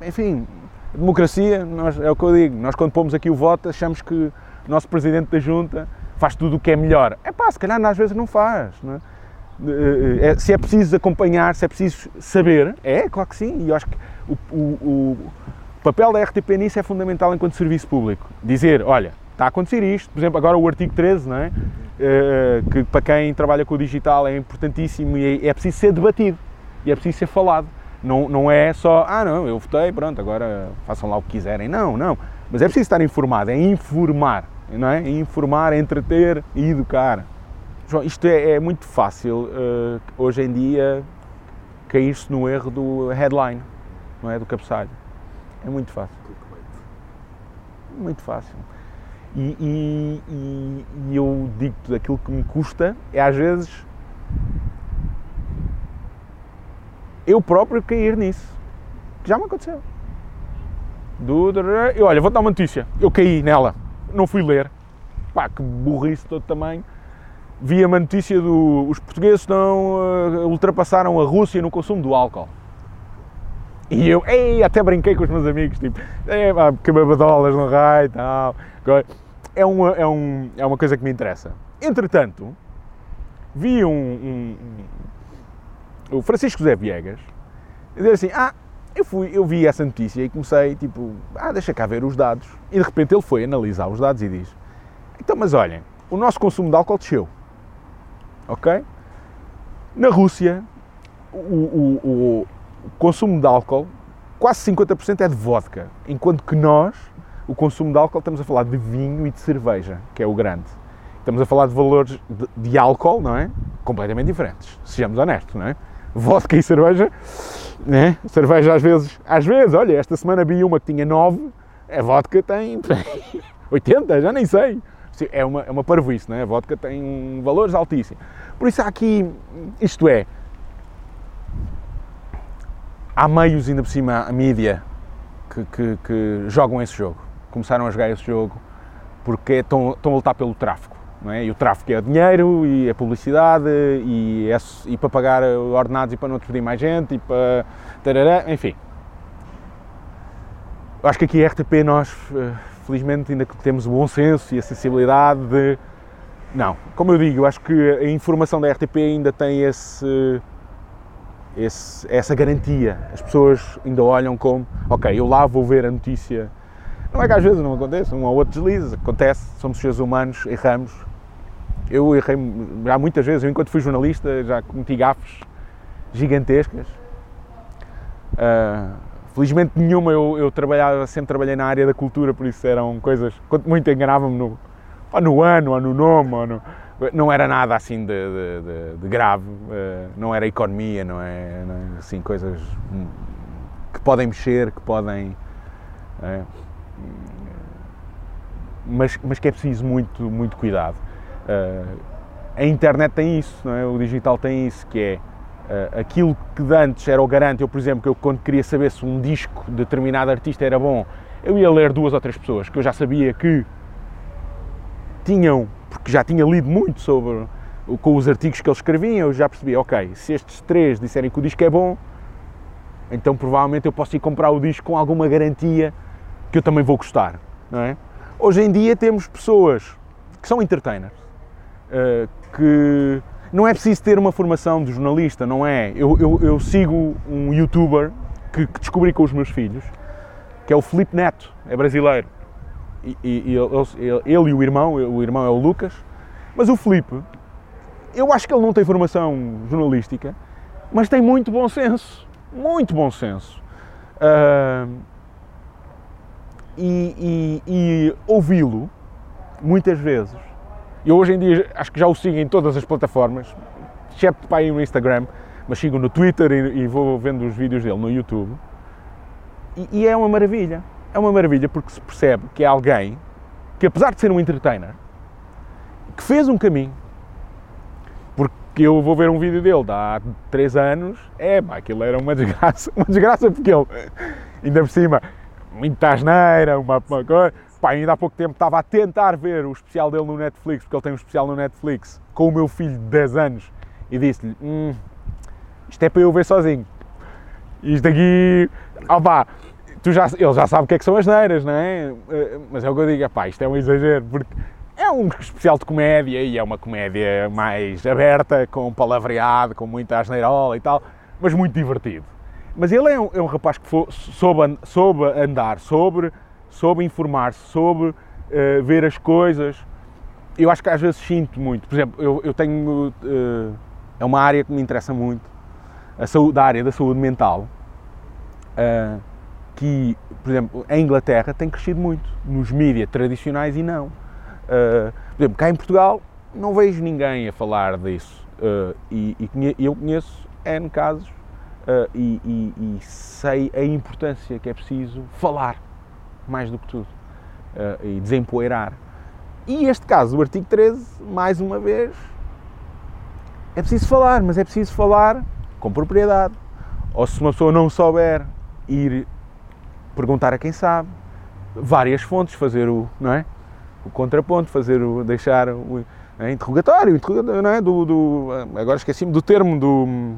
Enfim, democracia, nós, é o que eu digo, nós quando pomos aqui o voto achamos que o nosso Presidente da Junta faz tudo o que é melhor. É pá, se calhar às vezes não faz. Não é? É, se é preciso acompanhar, se é preciso saber, é, claro que sim, e eu acho que o, o, o, papel da RTP nisso é fundamental enquanto serviço público. Dizer, olha, está a acontecer isto, por exemplo, agora o artigo 13, não é? Que para quem trabalha com o digital é importantíssimo e é, é preciso ser debatido e é preciso ser falado. Não, não é só, ah não, eu votei, pronto, agora façam lá o que quiserem. Não, não. Mas é preciso estar informado, é informar não é? informar, entreter e educar. Isto é, é muito fácil uh, hoje em dia cair-se no erro do headline, não é? Do cabeçalho. É muito fácil. Muito fácil. E, e, e, e eu digo-te aquilo que me custa é às vezes eu próprio cair nisso. Já me aconteceu. Do, e olha, vou dar uma notícia. Eu caí nela, não fui ler. Pá, que burrice todo tamanho. Vi uma notícia do. Os portugueses estão, uh, ultrapassaram a Rússia no consumo do álcool. E eu, ei, até brinquei com os meus amigos, tipo, que babadolas no raio e tal. É uma, é, um, é uma coisa que me interessa. Entretanto, vi um, um, um o Francisco José Viegas dizer assim: Ah, eu, fui, eu vi essa notícia e comecei, tipo, ah, deixa cá ver os dados. E de repente ele foi analisar os dados e diz: Então, mas olhem, o nosso consumo de álcool desceu. Ok? Na Rússia, o, o, o, o consumo de álcool, quase 50% é de vodka, enquanto que nós, o consumo de álcool, estamos a falar de vinho e de cerveja, que é o grande. Estamos a falar de valores de, de álcool, não é? Completamente diferentes, sejamos honestos, não é? Vodka e cerveja, né? Cerveja às vezes, às vezes, olha, esta semana vi uma que tinha 9, a vodka tem, tem 80, já nem sei. É uma, é uma parvoíce, não é? A vodka tem valores altíssimos. Por isso há aqui, isto é, há meios ainda por cima, a mídia, que, que, que, jogam esse jogo. Começaram a jogar esse jogo porque estão, estão a lutar pelo tráfico. É? E o tráfico é dinheiro, e é publicidade, e, é, e para pagar ordenados e para não despedir mais gente, e para. Tarará, enfim. Eu acho que aqui a RTP nós, eh, felizmente, ainda temos o bom senso e a sensibilidade de. Não, como eu digo, eu acho que a informação da RTP ainda tem esse, esse, essa garantia. As pessoas ainda olham como, ok, eu lá vou ver a notícia. Não é que às vezes não acontece, um ou outro desliza, acontece, somos seres humanos, erramos, eu errei já muitas vezes, eu enquanto fui jornalista já cometi gafes gigantescas. Uh, felizmente nenhuma, eu, eu, trabalhava, sempre trabalhei na área da cultura, por isso eram coisas, quanto muito enganava-me no, no ano, ou no nome, ou no, não era nada assim de, de, de, de grave, uh, não era economia, não é, não é, assim coisas que podem mexer, que podem... É, mas, mas que é preciso muito, muito cuidado. Uh, a internet tem isso, é? o digital tem isso, que é uh, aquilo que antes era o garante. Eu, por exemplo, que eu quando queria saber se um disco de determinado artista era bom, eu ia ler duas ou três pessoas que eu já sabia que tinham, porque já tinha lido muito sobre com os artigos que eles escreviam, eu já percebi, ok, se estes três disserem que o disco é bom, então provavelmente eu posso ir comprar o disco com alguma garantia que eu também vou gostar, não é? Hoje em dia temos pessoas que são entertainers, que não é preciso ter uma formação de jornalista, não é? Eu, eu, eu sigo um youtuber que, que, descobri com os meus filhos, que é o Felipe Neto, é brasileiro. E, e ele, ele, e o irmão, o irmão é o Lucas, mas o Felipe, eu acho que ele não tem formação jornalística, mas tem muito bom senso, muito bom senso. Uh, e, e, e ouvi-lo, muitas vezes, eu hoje em dia acho que já o sigo em todas as plataformas, excepto para ir no Instagram, mas sigo no Twitter e, e, vou vendo os vídeos dele no YouTube. E, e, é uma maravilha. É uma maravilha porque se percebe que é alguém que, apesar de ser um entertainer, que fez um caminho. Porque eu vou ver um vídeo dele de há 3 anos, é, pá, aquilo era uma desgraça. Uma desgraça porque ele, ainda por cima, muita asneira, uma, uma coisa Pá, ainda há pouco tempo estava a tentar ver o especial dele no Netflix, porque ele tem um especial no Netflix, com o meu filho de 10 anos, e disse-lhe: hum, Isto é para eu ver sozinho. Isto aqui. Opá, tu já, ele já sabe o que é que são as neiras, não é? Eh, mas é o que eu digo: pá, isto é um exagero, porque é um especial de comédia e é uma comédia mais aberta, com palavreado, com muita asneirola e tal, mas muito divertido. Mas ele é um, é um rapaz que soube, soube andar sobre soube informar-se, soube uh, ver as coisas. Eu acho que às vezes sinto muito. Por exemplo, eu, eu tenho. Uh, é uma área que me interessa muito, a, saúde, a área da saúde mental, uh, que, por exemplo, em Inglaterra tem crescido muito, nos mídias tradicionais e não. por exemplo, cá em Portugal não vejo ninguém a falar disso. e, e eu conheço N casos e, e, e sei a importância que é preciso falar mais do que tudo uh, e desempoeirar. E este caso, o artigo 13, mais uma vez, é preciso falar, mas é preciso falar com propriedade. Ou se uma pessoa não souber, ir perguntar a quem sabe, várias fontes, fazer o, não é? o contraponto, fazer o, deixar o é, interrogatório, interrogatório não é? do, do agora esqueci-me do termo do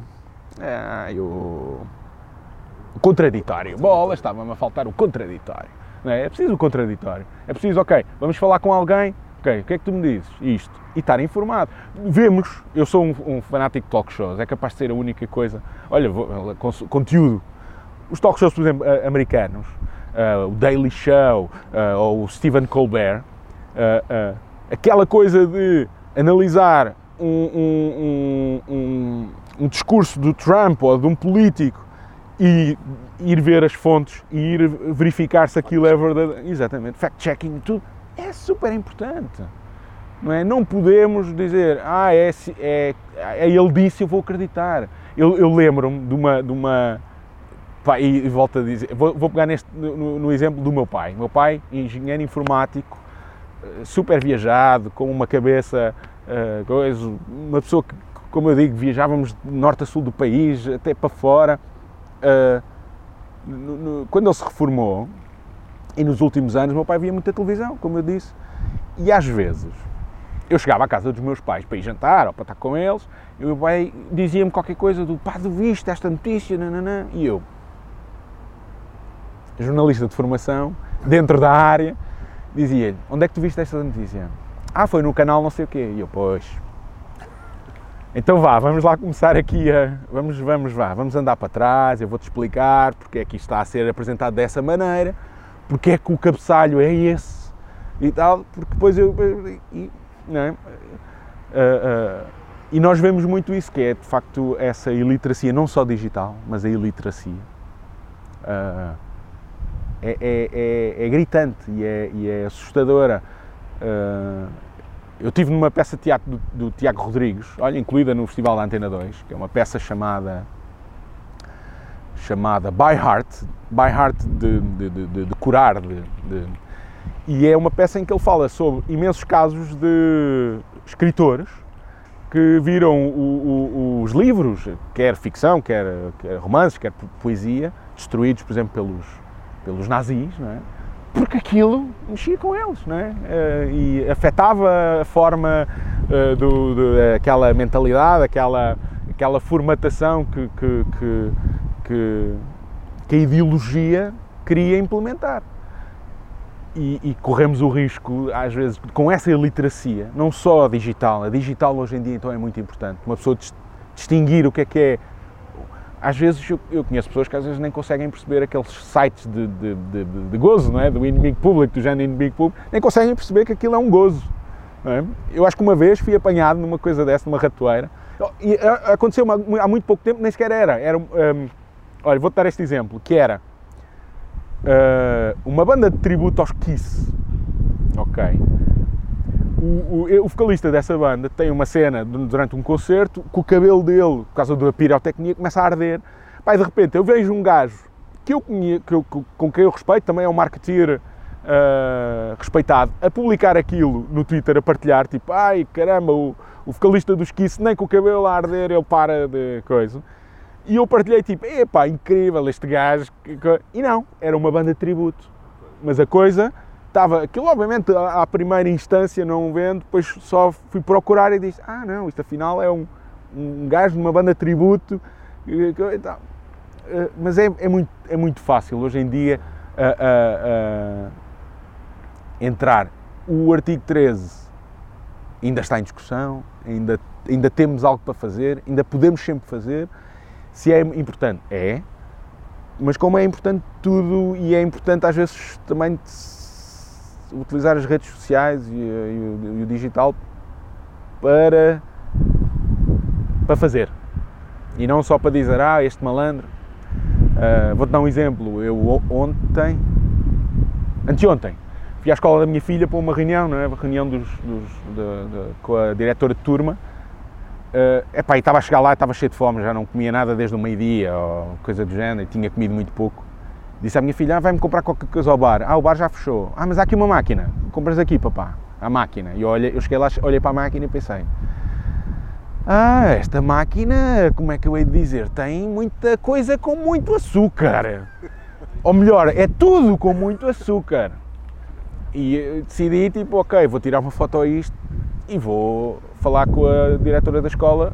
o contraditório. Bola, estava-me a faltar o contraditório. É? é preciso o contraditório. É preciso, ok, vamos falar com alguém, ok, o que é que tu me dizes? Isto. E estar informado. Vemos, eu sou um, um fanático de talk shows, é capaz de ser a única coisa. Olha, vou, conteúdo. Os talk shows, por exemplo, americanos, uh, o Daily Show uh, ou o Stephen Colbert, uh, aquela coisa de analisar um, um, um, um, discurso do Trump ou de um político e ir ver as fontes e ir verificar se aquilo é verdade. Exatamente, fact-checking, tudo é super importante. Não, é? não podemos dizer, ah, é, é, é ele disse, eu vou acreditar. Eu, eu lembro-me de uma. De uma pá, e, volto a dizer, vou, vou pegar neste, no, no, exemplo do meu pai. Meu pai, engenheiro informático, eh, super viajado, com uma cabeça, coisa, uma pessoa que, como eu digo, viajávamos de norte a sul do país, até para fora. Uh, no, no, quando ele se reformou, e nos últimos anos, meu pai via muita televisão, como eu disse, e às vezes eu chegava à casa dos meus pais para ir jantar ou para estar com eles, e o meu pai dizia-me qualquer coisa do pá, viste esta notícia, nananã, e eu, jornalista de formação, dentro da área, dizia-lhe: Onde é que tu viste esta notícia? Ah, foi no canal não sei o quê. E eu, pois. Então vá, vamos lá começar aqui a. Vamos, vamos, vá, vamos andar para trás, eu vou-te explicar porque é que isto está a ser apresentado dessa maneira, porque é que o cabeçalho é esse e tal, porque depois eu. E, não é? Uh, uh, e nós vemos muito isso, que é de facto essa iliteracia, não só digital, mas a iliteracia. Uh, é, é, é, é gritante e é, e é assustadora. Eu tive numa peça de teatro do, do, Tiago Rodrigues, olha, incluída no Festival da Antena 2, que é uma peça chamada chamada By Heart, By Heart de, de, de, de curar, e é uma peça em que ele fala sobre imensos casos de escritores que viram o, o, os livros, quer ficção, quer, quer romances, quer poesia, destruídos, por exemplo, pelos pelos nazis, não é? Porque aquilo mexia com eles não é? Eh, e afetava a forma uh, do, do, mentalidade, aquela, aquela formatação que, que, que, que, que a ideologia queria implementar. E, e, corremos o risco, às vezes, com essa iliteracia, não só a digital, a digital hoje em dia então é muito importante, uma pessoa distinguir o que é que é às vezes eu, conheço pessoas que às vezes nem conseguem perceber aqueles sites de, de, de, de gozo, não é? do inimigo público, do género inimigo público, nem conseguem perceber que aquilo é um gozo. É? Eu acho que uma vez fui apanhado numa coisa dessa, numa ratoeira, e aconteceu há muito pouco tempo, nem sequer era. era um, olha, vou-te dar este exemplo, que era uh, uma banda de tributo aos Kiss, ok? O, o, o, vocalista dessa banda tem uma cena durante um concerto que o cabelo dele, por causa da pirotecnia, começa a arder. Pai, de repente, eu vejo um gajo que eu, que eu com quem eu respeito, também é um marketeer uh, respeitado, a publicar aquilo no Twitter, a partilhar, tipo, ai caramba, o, o vocalista dos Kiss, nem com o cabelo a arder, ele para de coisa. E eu partilhei, tipo, epá, incrível este gajo. E não, era uma banda de tributo. Mas a coisa estava, aquilo obviamente à primeira instância não vendo, depois só fui procurar e disse, ah não, isto afinal é um, um gajo de uma banda tributo, eh, mas é, é, muito, é muito fácil hoje em dia uh, uh, uh, entrar. O artigo 13 ainda está em discussão, ainda, ainda temos algo para fazer, ainda podemos sempre fazer. Se é importante, é, mas como é importante tudo e é importante às vezes também utilizar as redes sociais e, e, o, e o, digital para, para fazer. E não só para dizer, ah, este malandro. Uh, Vou-te dar um exemplo. Eu ontem, anteontem, fui à escola da minha filha para uma reunião, não é? Uma reunião dos, dos de, de, com a diretora de turma. Uh, epá, e estava a chegar lá e estava cheio de fome, já não comia nada desde o meio-dia ou coisa do género, e tinha comido muito pouco. Disse à minha filha, ah, vai-me comprar qualquer coisa ao bar. Ah, o bar já fechou. Ah, mas há aqui uma máquina. Compras aqui, papá. à máquina. E olhei, eu cheguei lá, olhei para a máquina e pensei: Ah, esta máquina, como é que eu hei de dizer? Tem muita coisa com muito açúcar. Ou melhor, é tudo com muito açúcar. E decidi, tipo, ok, vou tirar uma foto a isto e vou falar com a diretora da escola,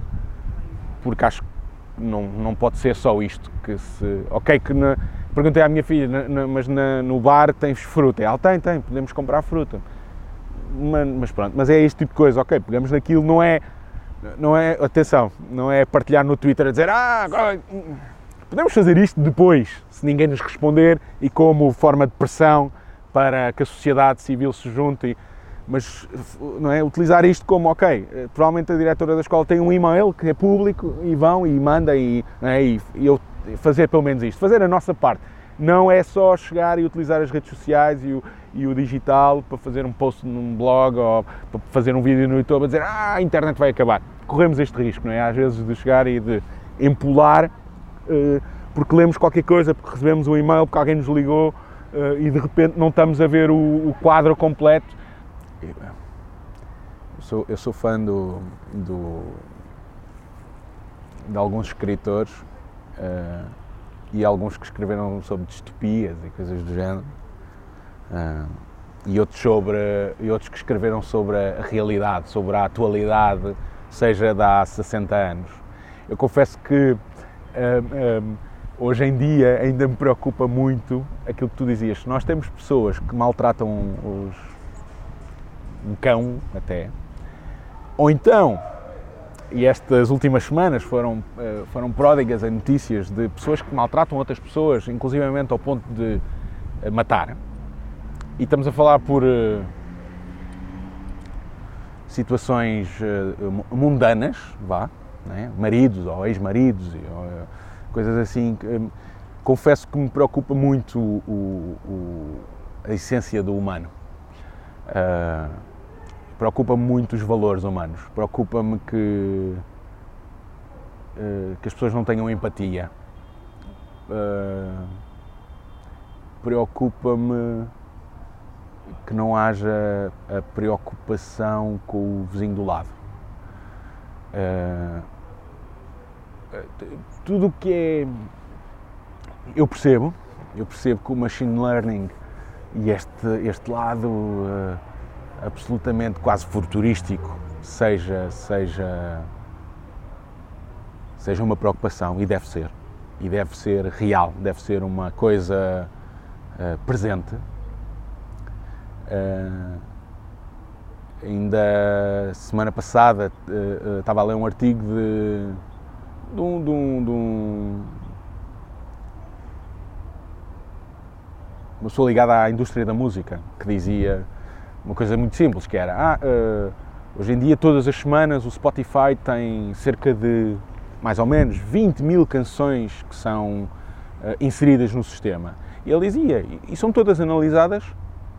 porque acho que não, não pode ser só isto. Que se, ok, que na, perguntei à minha filha, na, na, mas no bar tens fruta? Ela tem, tem, podemos comprar fruta. Mas, mas, pronto, mas é este tipo de coisa, ok, pegamos naquilo, não é, não é, atenção, não é partilhar no Twitter a dizer, ah, agora, podemos fazer isto depois, se ninguém nos responder e como forma de pressão para que a sociedade civil se junte, mas não é, utilizar isto como, ok, provavelmente a diretora da escola tem um e-mail que é público e vão e manda e, é, e eu fazer pelo menos isto, fazer a nossa parte. Não é só chegar e utilizar as redes sociais e o, e o digital para fazer um post num blog ou para fazer um vídeo no YouTube a dizer ah, a internet vai acabar. Corremos este risco, não é? Às vezes de chegar e de empolar uh, porque lemos qualquer coisa, porque recebemos um e-mail, porque alguém nos ligou uh, e de repente não estamos a ver o, o quadro completo. Eu sou, eu sou fã do, do, de alguns escritores uh, e alguns que escreveram sobre distopias e coisas do género. Uh, e outros, sobre, e outros que escreveram sobre a realidade, sobre a atualidade, seja de há 60 anos. Eu confesso que uh, hoje em dia ainda me preocupa muito aquilo que tu dizias. Nós temos pessoas que maltratam os, um cão até, ou então e estas últimas semanas foram, eh, foram pródigas em notícias de pessoas que maltratam outras pessoas, inclusivamente ao ponto de eh, matar. E estamos a falar por uh, situações mundanas, vá, né? maridos ou ex-maridos, coisas assim. confesso que me preocupa muito o, o, a essência do humano preocupa-me muito os valores humanos, preocupa-me que, uh, que as pessoas não tenham empatia, uh, preocupa-me que não haja a preocupação com o vizinho do lado. Uh, tudo o que é. Eu percebo, eu percebo que o machine learning e este, este lado absolutamente quase futurístico seja, seja, seja uma preocupação e deve ser. E deve ser real, deve ser uma coisa uh, presente. Uh, ainda semana passada uh, estava a ler um artigo de, de, um, de, um, de um, uma pessoa ligada à indústria da música que dizia uma coisa muito simples, que era, ah, uh, hoje em dia todas as semanas o Spotify tem cerca de, mais ou menos, 20 mil canções que são uh, inseridas no sistema. E ele dizia, e são todas analisadas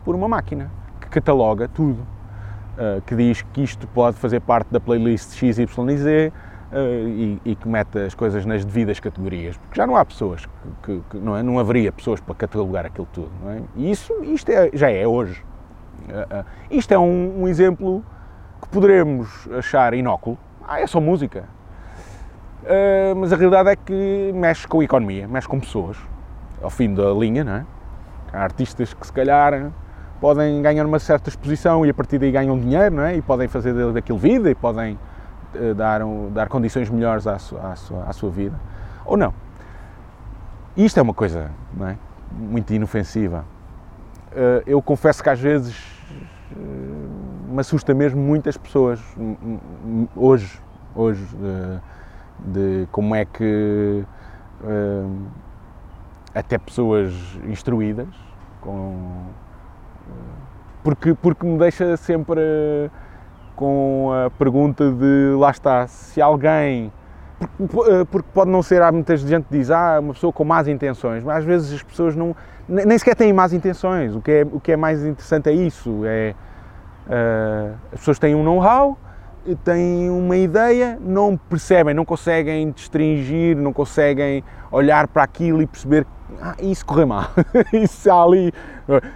por uma máquina, que cataloga tudo, uh, que diz que isto pode fazer parte da playlist XYZ, Uh, e, e, que mete as coisas nas devidas categorias, porque já não há pessoas, que, que, que não, é? não haveria pessoas para catalogar aquilo tudo. É? E isso isto é, já é hoje. Uh, uh, isto é um, um, exemplo que poderemos achar inóculo. Ah, é só música. Uh, mas a realidade é que mexe com a economia, mexe com pessoas, ao fim da linha, não é? Há artistas que se calhar podem ganhar uma certa exposição e a partir daí ganham dinheiro, não é? E podem fazer daquilo vida e podem dar, um, dar condições melhores à sua, à, sua, à sua vida. Ou não. Isto é uma coisa não é? muito inofensiva. eu confesso que às vezes me assusta mesmo muitas pessoas hoje, hoje de, de como é que uh, até pessoas instruídas com, porque, porque me deixa sempre com a pergunta de lá está, se alguém porque, porque pode não ser, há muita gente que diz, ah, uma pessoa com más intenções, mas às vezes as pessoas não, nem sequer têm más intenções. O que é, o que é mais interessante é isso: é, uh, as pessoas têm um know-how, têm uma ideia, não percebem, não conseguem distingir, não conseguem olhar para aquilo e perceber ah, isso correu mal, isso ali.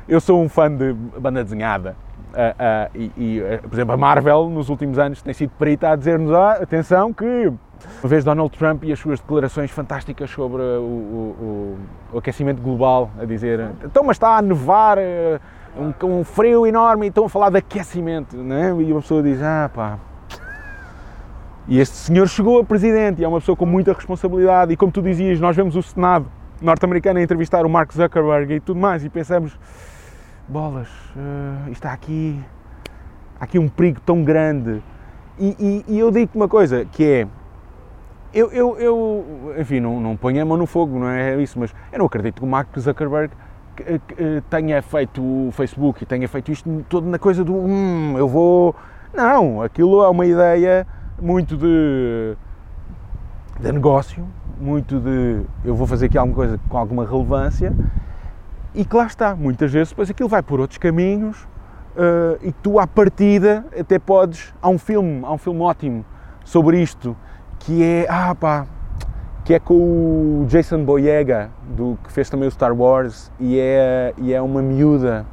Eu sou um fã de banda desenhada Uh, uh, e, e, por exemplo, a Marvel nos últimos anos tem sido perita a dizer-nos: ah, atenção, que uma vez Donald Trump e as suas declarações fantásticas sobre o, o, o aquecimento global, a dizer: então, mas está a nevar, um, um, frio enorme, e estão a falar de aquecimento, né? e uma pessoa diz: ah, pá. E este senhor chegou a presidente e é uma pessoa com muita responsabilidade. E como tu dizias, nós vemos o Senado norte-americano a entrevistar o Mark Zuckerberg e tudo mais, e pensamos bolas, uh, está aqui, aqui um perigo tão grande. E, e, e eu digo-te uma coisa, que é, eu, eu, eu enfim, não, não ponho a mão no fogo, não é isso, mas eu não acredito que o Mark Zuckerberg eh, tenha feito o Facebook e tenha feito isto todo na coisa do, hum, eu vou... Não, aquilo é uma ideia muito de, de negócio, muito de eu vou fazer aqui alguma coisa com alguma relevância. E que lá está, muitas vezes depois aquilo vai por outros caminhos uh, e tu à partida até podes, há um filme, há um filme ótimo sobre isto, que é, ah pá, que é com o Jason Boyega, do, que fez também o Star Wars, e é, e é uma miúda,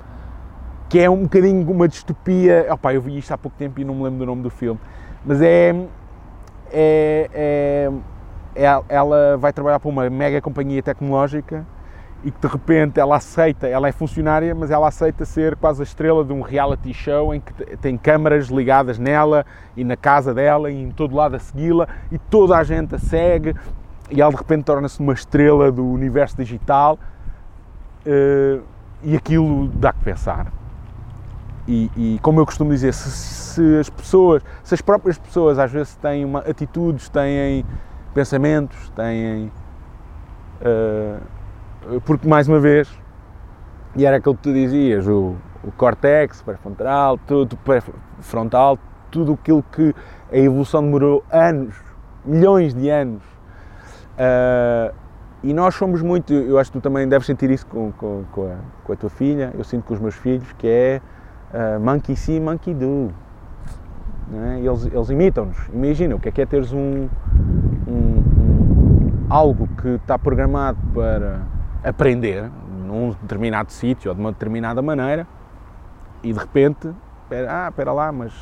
que é um bocadinho uma distopia, opá, eu vi isto há pouco tempo e não me lembro do nome do filme, mas é, é, é, é ela vai trabalhar para uma mega companhia tecnológica e que de repente ela aceita, ela é funcionária, mas ela aceita ser quase a estrela de um reality show em que tem câmaras ligadas nela e na casa dela e em todo lado a segui-la e toda a gente a segue e ela de repente torna-se uma estrela do universo digital uh, e aquilo dá que pensar. E, e, como eu costumo dizer, se, se, as pessoas, se as próprias pessoas às vezes têm uma, atitudes, têm pensamentos, têm uh, porque mais uma vez, e era aquilo que tu dizias, o, o córtex pré-frontal, tudo pré-frontal, tudo aquilo que a evolução demorou anos, milhões de anos. Uh, e nós somos muito, eu acho que tu também deves sentir isso com, com, com, a, com a, tua filha, eu sinto com os meus filhos, que é uh, monkey see, monkey do. É? Eles, eles imitam-nos. Imagina o que é que é teres um, um, um algo que está programado para aprender num determinado sítio ou de uma determinada maneira e de repente, ah, espera lá, mas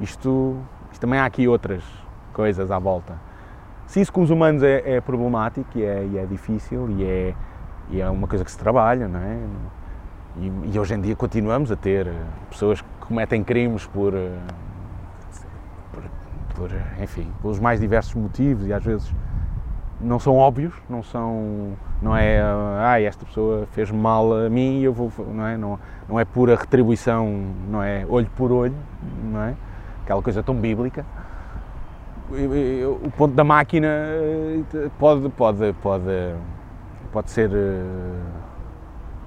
isto, isto também há aqui outras coisas à volta. Se isso com os humanos é, é problemático e é, e é, difícil e é, e é uma coisa que se trabalha, não é? E, e, hoje em dia continuamos a ter pessoas que cometem crimes por, por, por enfim, pelos mais diversos motivos e às vezes não são óbvios, não são, não é, ah, esta pessoa fez mal a mim e eu vou, não é, não, não é pura retribuição, não é olho por olho, não é, aquela coisa tão bíblica. O ponto da máquina eh, pode, pode, pode, pode ser eh,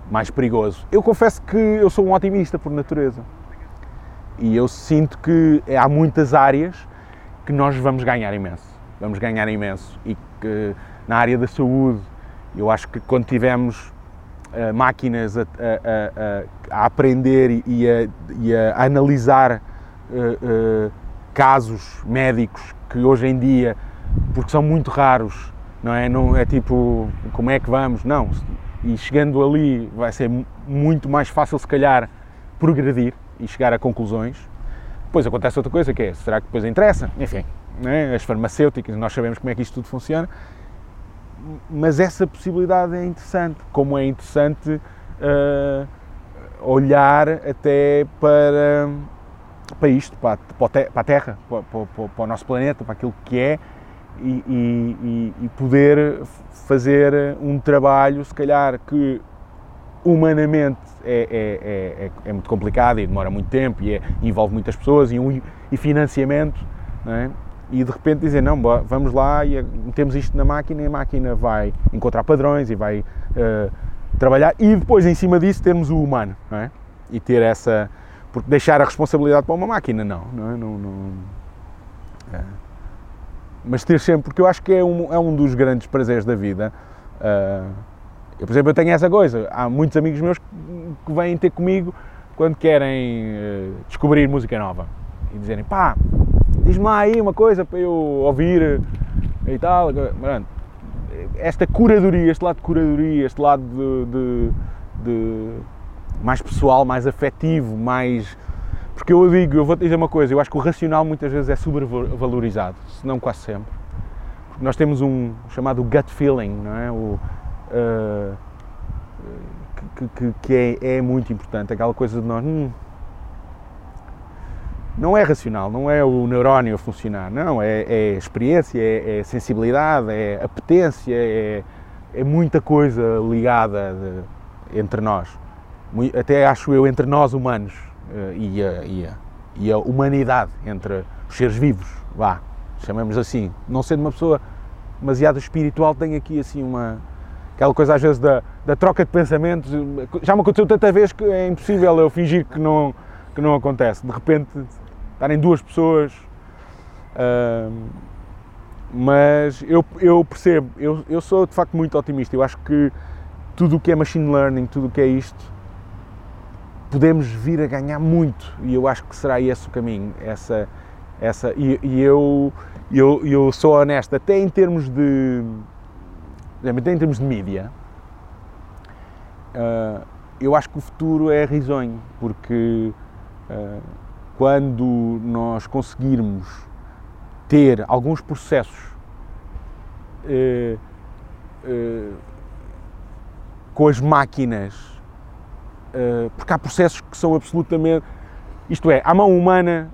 mais perigoso. Eu confesso que eu sou um otimista por natureza e eu sinto que há muitas áreas que nós vamos ganhar imenso vamos ganhar imenso. E que na área da saúde, eu acho que quando tivermos uh, máquinas a, a, a, a aprender e a, e analisar uh, uh, casos médicos que hoje em dia, porque são muito raros, não é? Não é tipo, como é que vamos? Não. E chegando ali vai ser muito mais fácil, se calhar, progredir e chegar a conclusões. Depois acontece outra coisa que é, será que depois interessa? Enfim, né? as farmacêuticas, nós sabemos como é que isto tudo funciona, mas essa possibilidade é interessante, como é interessante uh, olhar até para, para isto, para, para a Terra, para, para, para, o nosso planeta, para aquilo que é, e, e, e poder fazer um trabalho, se calhar, que humanamente é, é, é, é, muito complicado e demora muito tempo e é, envolve muitas pessoas e, um, e financiamento, é? E de repente dizer, não, vamos lá e metemos isto na máquina e a máquina vai encontrar padrões e vai uh, trabalhar e depois em cima disso termos o humano, não é? E ter essa... Porque deixar a responsabilidade para uma máquina, não, não é? Não, não é. Mas ter sempre, porque eu acho que é um, é um dos grandes prazeres da vida. Uh, eu, por exemplo, eu tenho essa coisa, há muitos amigos meus que vêm ter comigo quando querem uh, descobrir música nova e dizerem, pá, diz-me aí uma coisa para eu ouvir e tal. esta curadoria, este lado de curadoria, este lado de, de, de mais pessoal, mais afetivo, mais. Porque eu digo, eu vou te dizer uma coisa, eu acho que o racional muitas vezes é supervalorizado, se não quase sempre. Porque nós temos um chamado gut feeling, não é? O, uh, que, que, que é, é, muito importante, aquela coisa de nós. Hum, não é racional, não é o neurónio a funcionar, não, é, é experiência, é, é, sensibilidade, é apetência, é, é muita coisa ligada de, entre nós. Até acho eu entre nós humanos eh, e a, e, a, e a humanidade, entre os seres vivos, vá, chamamos assim. Não sendo uma pessoa demasiado espiritual, tem aqui assim uma. aquela coisa às vezes da, da troca de pensamentos. Já me aconteceu tanta vez que é impossível eu fingir que não, que não acontece. De repente estarem duas pessoas. Uh, mas eu, eu percebo, eu, eu sou de facto muito otimista. Eu acho que tudo o que é machine learning, tudo o que é isto, podemos vir a ganhar muito e eu acho que será esse o caminho. Essa, essa, e, e eu, eu, eu sou honesto, até em termos de. Até em termos de mídia, uh, eu acho que o futuro é risonho, porque uh, quando nós conseguirmos ter alguns processos uh, uh, com as máquinas, uh, porque há processos que são absolutamente. Isto é, a mão humana,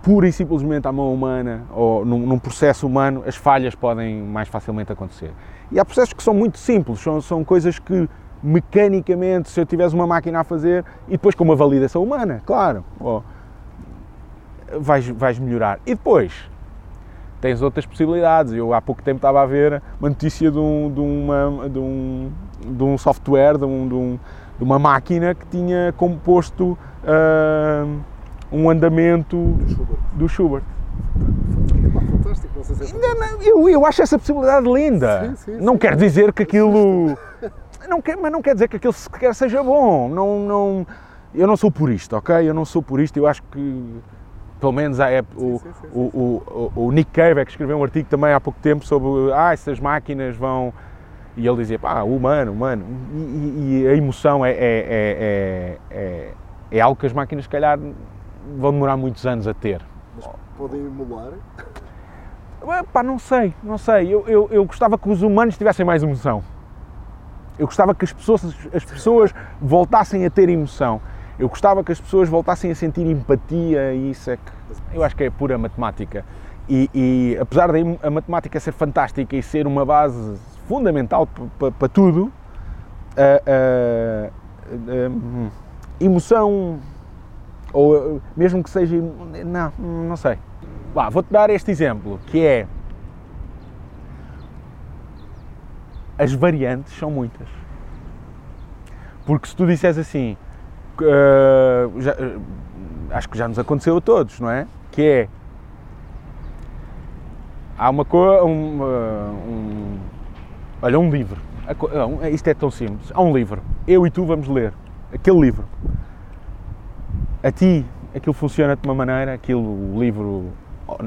pura e simplesmente à mão humana, ou num, num, processo humano, as falhas podem mais facilmente acontecer. E há processos que são muito simples, são, são coisas que mecanicamente, se eu tivesse uma máquina a fazer, e depois com uma validação humana, claro, oh, vais, vais melhorar. E depois, tens outras possibilidades. Eu há pouco tempo estava a ver uma notícia de um, de uma, de um, de um software, de, um, de, um, de uma máquina que tinha composto uh, um andamento do Schubert. Fantástico, não sei se é eu, eu acho essa possibilidade linda. Sim, sim, não sim. quer dizer que aquilo não quer, mas não quer dizer que aquilo sequer seja bom. Não, não, eu não sou por isto, ok? Eu não sou por isto. Eu acho que, pelo menos, a, é, o, o, o, o, Nick Cave é que escreveu um artigo também há pouco tempo sobre ah, essas máquinas vão. E ele dizia, pá, humano, humano. E, e a emoção é, é, é, é, é algo que as máquinas, se calhar, vão demorar muitos anos a ter. Mas podem emular? Pá, não sei, não sei. Eu, eu, eu gostava que os humanos tivessem mais emoção. Eu gostava que as pessoas, as pessoas voltassem a ter emoção. Eu gostava que as pessoas voltassem a sentir empatia e isso é que eu acho que é pura matemática. E, e apesar da matemática ser fantástica e ser uma base fundamental para tudo, a, a, a, emoção, ou mesmo que seja. Não, não sei. Vou-te dar este exemplo, que é as variantes são muitas. Porque se tu disseres assim, uh, já, uh, acho que já nos aconteceu a todos, não é? Que é. Há uma coisa. Um, um, olha, um livro. Não, isto é tão simples. Há um livro. Eu e tu vamos ler aquele livro. A ti, aquilo funciona de uma maneira, aquilo, o livro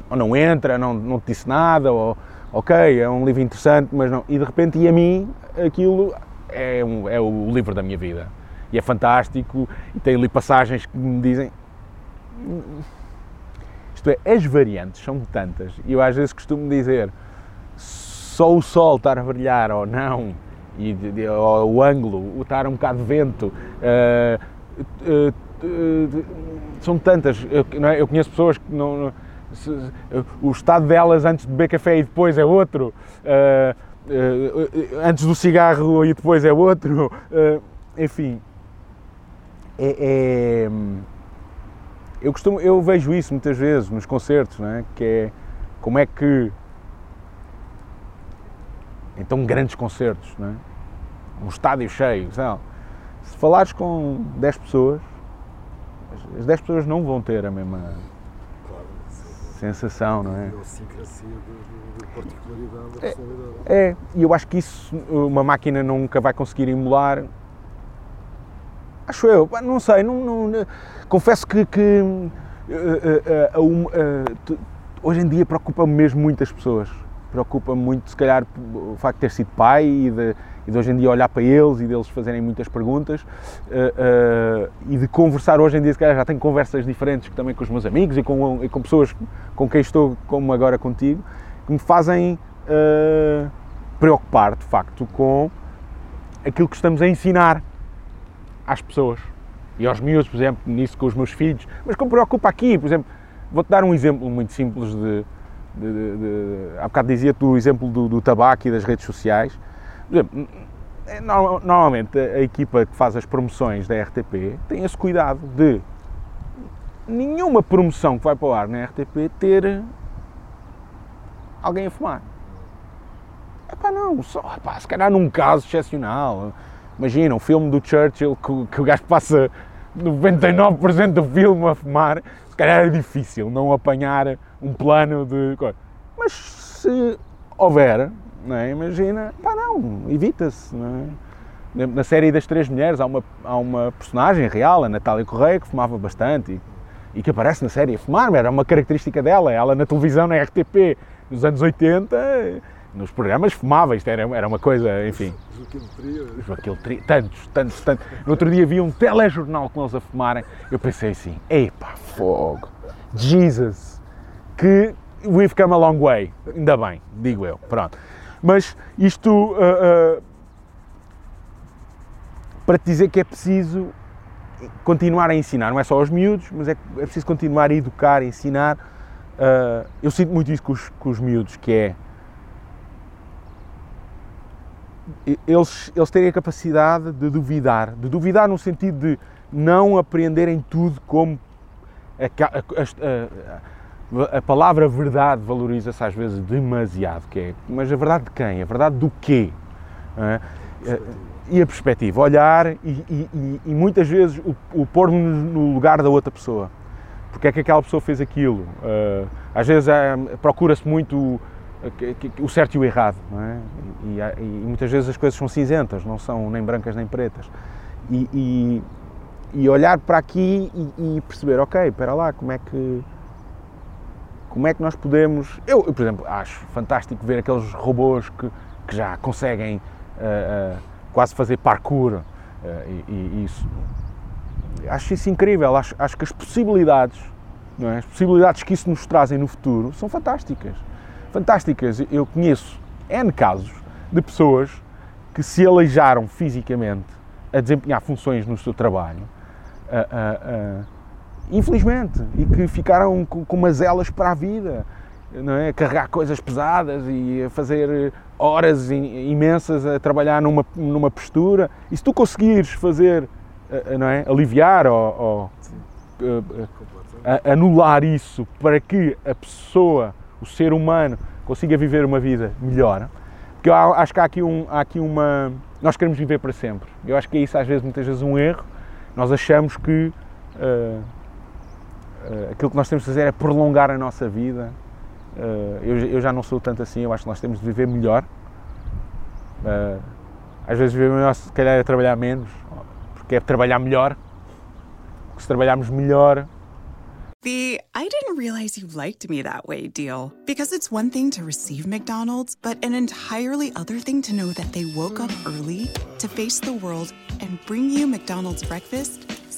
ou não entra, não, não te disse nada, ou ok, é um livro interessante, mas não. E de repente, e a mim, aquilo é, um, é o livro da minha vida. E é fantástico, e tem ali passagens que me dizem. Isto é, as variantes são tantas, e eu às vezes costumo dizer só o sol estar a brilhar ou não, e ou o ângulo, o estar um bocado de vento. Uh, uh, são tantas. Eu, é? eu conheço pessoas que não, o estado delas antes de beber café e depois é outro, uh, uh, antes do cigarro e depois é outro, enfim. É, é, eu, costumo, eu vejo isso muitas vezes nos concertos, não é? que é como é que. Então, grandes concertos, não é? um estádio cheio. Não. Se falares com 10 pessoas, as 10 pessoas não vão ter a mesma sensação, não é? Idiosincrasia de, particularidade da é, É, e eu acho que isso uma máquina nunca vai conseguir emular. Acho eu, não sei, não, não confesso que, que uh, uh, uh, hoje em dia preocupa-me mesmo muitas pessoas. preocupa muito, se calhar, o facto de ter sido pai e de, e de hoje em dia olhar para eles e deles fazerem muitas perguntas uh, uh, e de conversar hoje em dia, se calhar já tenho conversas diferentes também com os meus amigos e com, e com pessoas com quem estou, como agora contigo, que me fazem uh, preocupar, de facto, com aquilo que estamos a ensinar às pessoas. E aos miúdos, por exemplo, nisso com os meus filhos, mas que me preocupa aqui, por exemplo, vou-te dar um exemplo muito simples de, de, de, de há bocado dizia-te o exemplo do, do tabaco e das redes sociais, é, normalmente a equipa que faz as promoções da RTP tem esse cuidado de nenhuma promoção que vai para o ar na RTP ter alguém a fumar. Epá, não, só, epá, se calhar num caso excepcional. Imagina, um filme do Churchill que, que o gajo passa 99% do filme a fumar, se calhar é difícil não apanhar um plano de. Mas se houver, é? imagina, pá, não, evita-se. É? Na série das Três Mulheres há uma, há uma personagem real, a Natália Correia, que fumava bastante e, e que aparece na série a fumar, era uma característica dela. Ela na televisão, na RTP, nos anos 80, nos programas fumava, isto era, era uma coisa, enfim. Joaquim Trio. Tantos, tantos, tantos. No outro dia vi um telejornal com eles a fumarem, eu pensei assim, epá, fogo, Jesus, que we've come a long way, ainda bem, digo eu, pronto. Mas isto uh, uh, para te dizer que é preciso continuar a ensinar, não é só aos miúdos, mas é, é preciso continuar a educar, a ensinar. Uh, eu sinto muito isso com os, com os miúdos, que é eles, eles terem a capacidade de duvidar, de duvidar no sentido de não apreenderem tudo como a, a, a, a palavra verdade valoriza-se às vezes demasiado, que é, mas a verdade de quem? A verdade do quê? E a perspectiva, olhar e, e, e muitas vezes o, o pôr-nos no lugar da outra pessoa. Porque é que aquela pessoa fez aquilo? Às vezes procura-se muito o, certo e o errado, é? e, e, muitas vezes as coisas são cinzentas, não são nem brancas nem pretas. E, e olhar para aqui e, perceber, ok, espera lá, como é que como é que nós podemos. Eu, eu por exemplo, acho fantástico ver aqueles robôs que, que já conseguem uh, uh, quase fazer parkour uh, e, e, isso. Acho isso incrível. Acho, acho que as possibilidades, é? as possibilidades que isso nos trazem no futuro são fantásticas. Fantásticas. Eu conheço N casos de pessoas que se aleijaram fisicamente a desempenhar funções no seu trabalho infelizmente, e que ficaram com, com umas elas para a vida, não é? A carregar coisas pesadas e a fazer horas imensas a trabalhar numa, numa postura. E se tu conseguires fazer, eh, eh, não é? Aliviar ou, ou anular isso para que a pessoa, o ser humano, consiga viver uma vida melhor, porque eu acho que há aqui, um, há aqui uma. Nós queremos viver para sempre. Eu acho que é isso, às vezes, muitas vezes, um erro. Nós achamos que. Uh, aquilo que nós temos de fazer é prolongar a nossa vida. Uh, eu, eu, já não sou tanto assim, eu acho que nós temos de viver melhor. Uh, às vezes viver melhor, se calhar, é trabalhar menos, porque é trabalhar melhor. Porque se trabalharmos melhor. The I didn't realize you liked me that way deal. Because it's one thing to receive McDonald's, but an entirely other thing to know that they woke up early to face the world and bring you McDonald's breakfast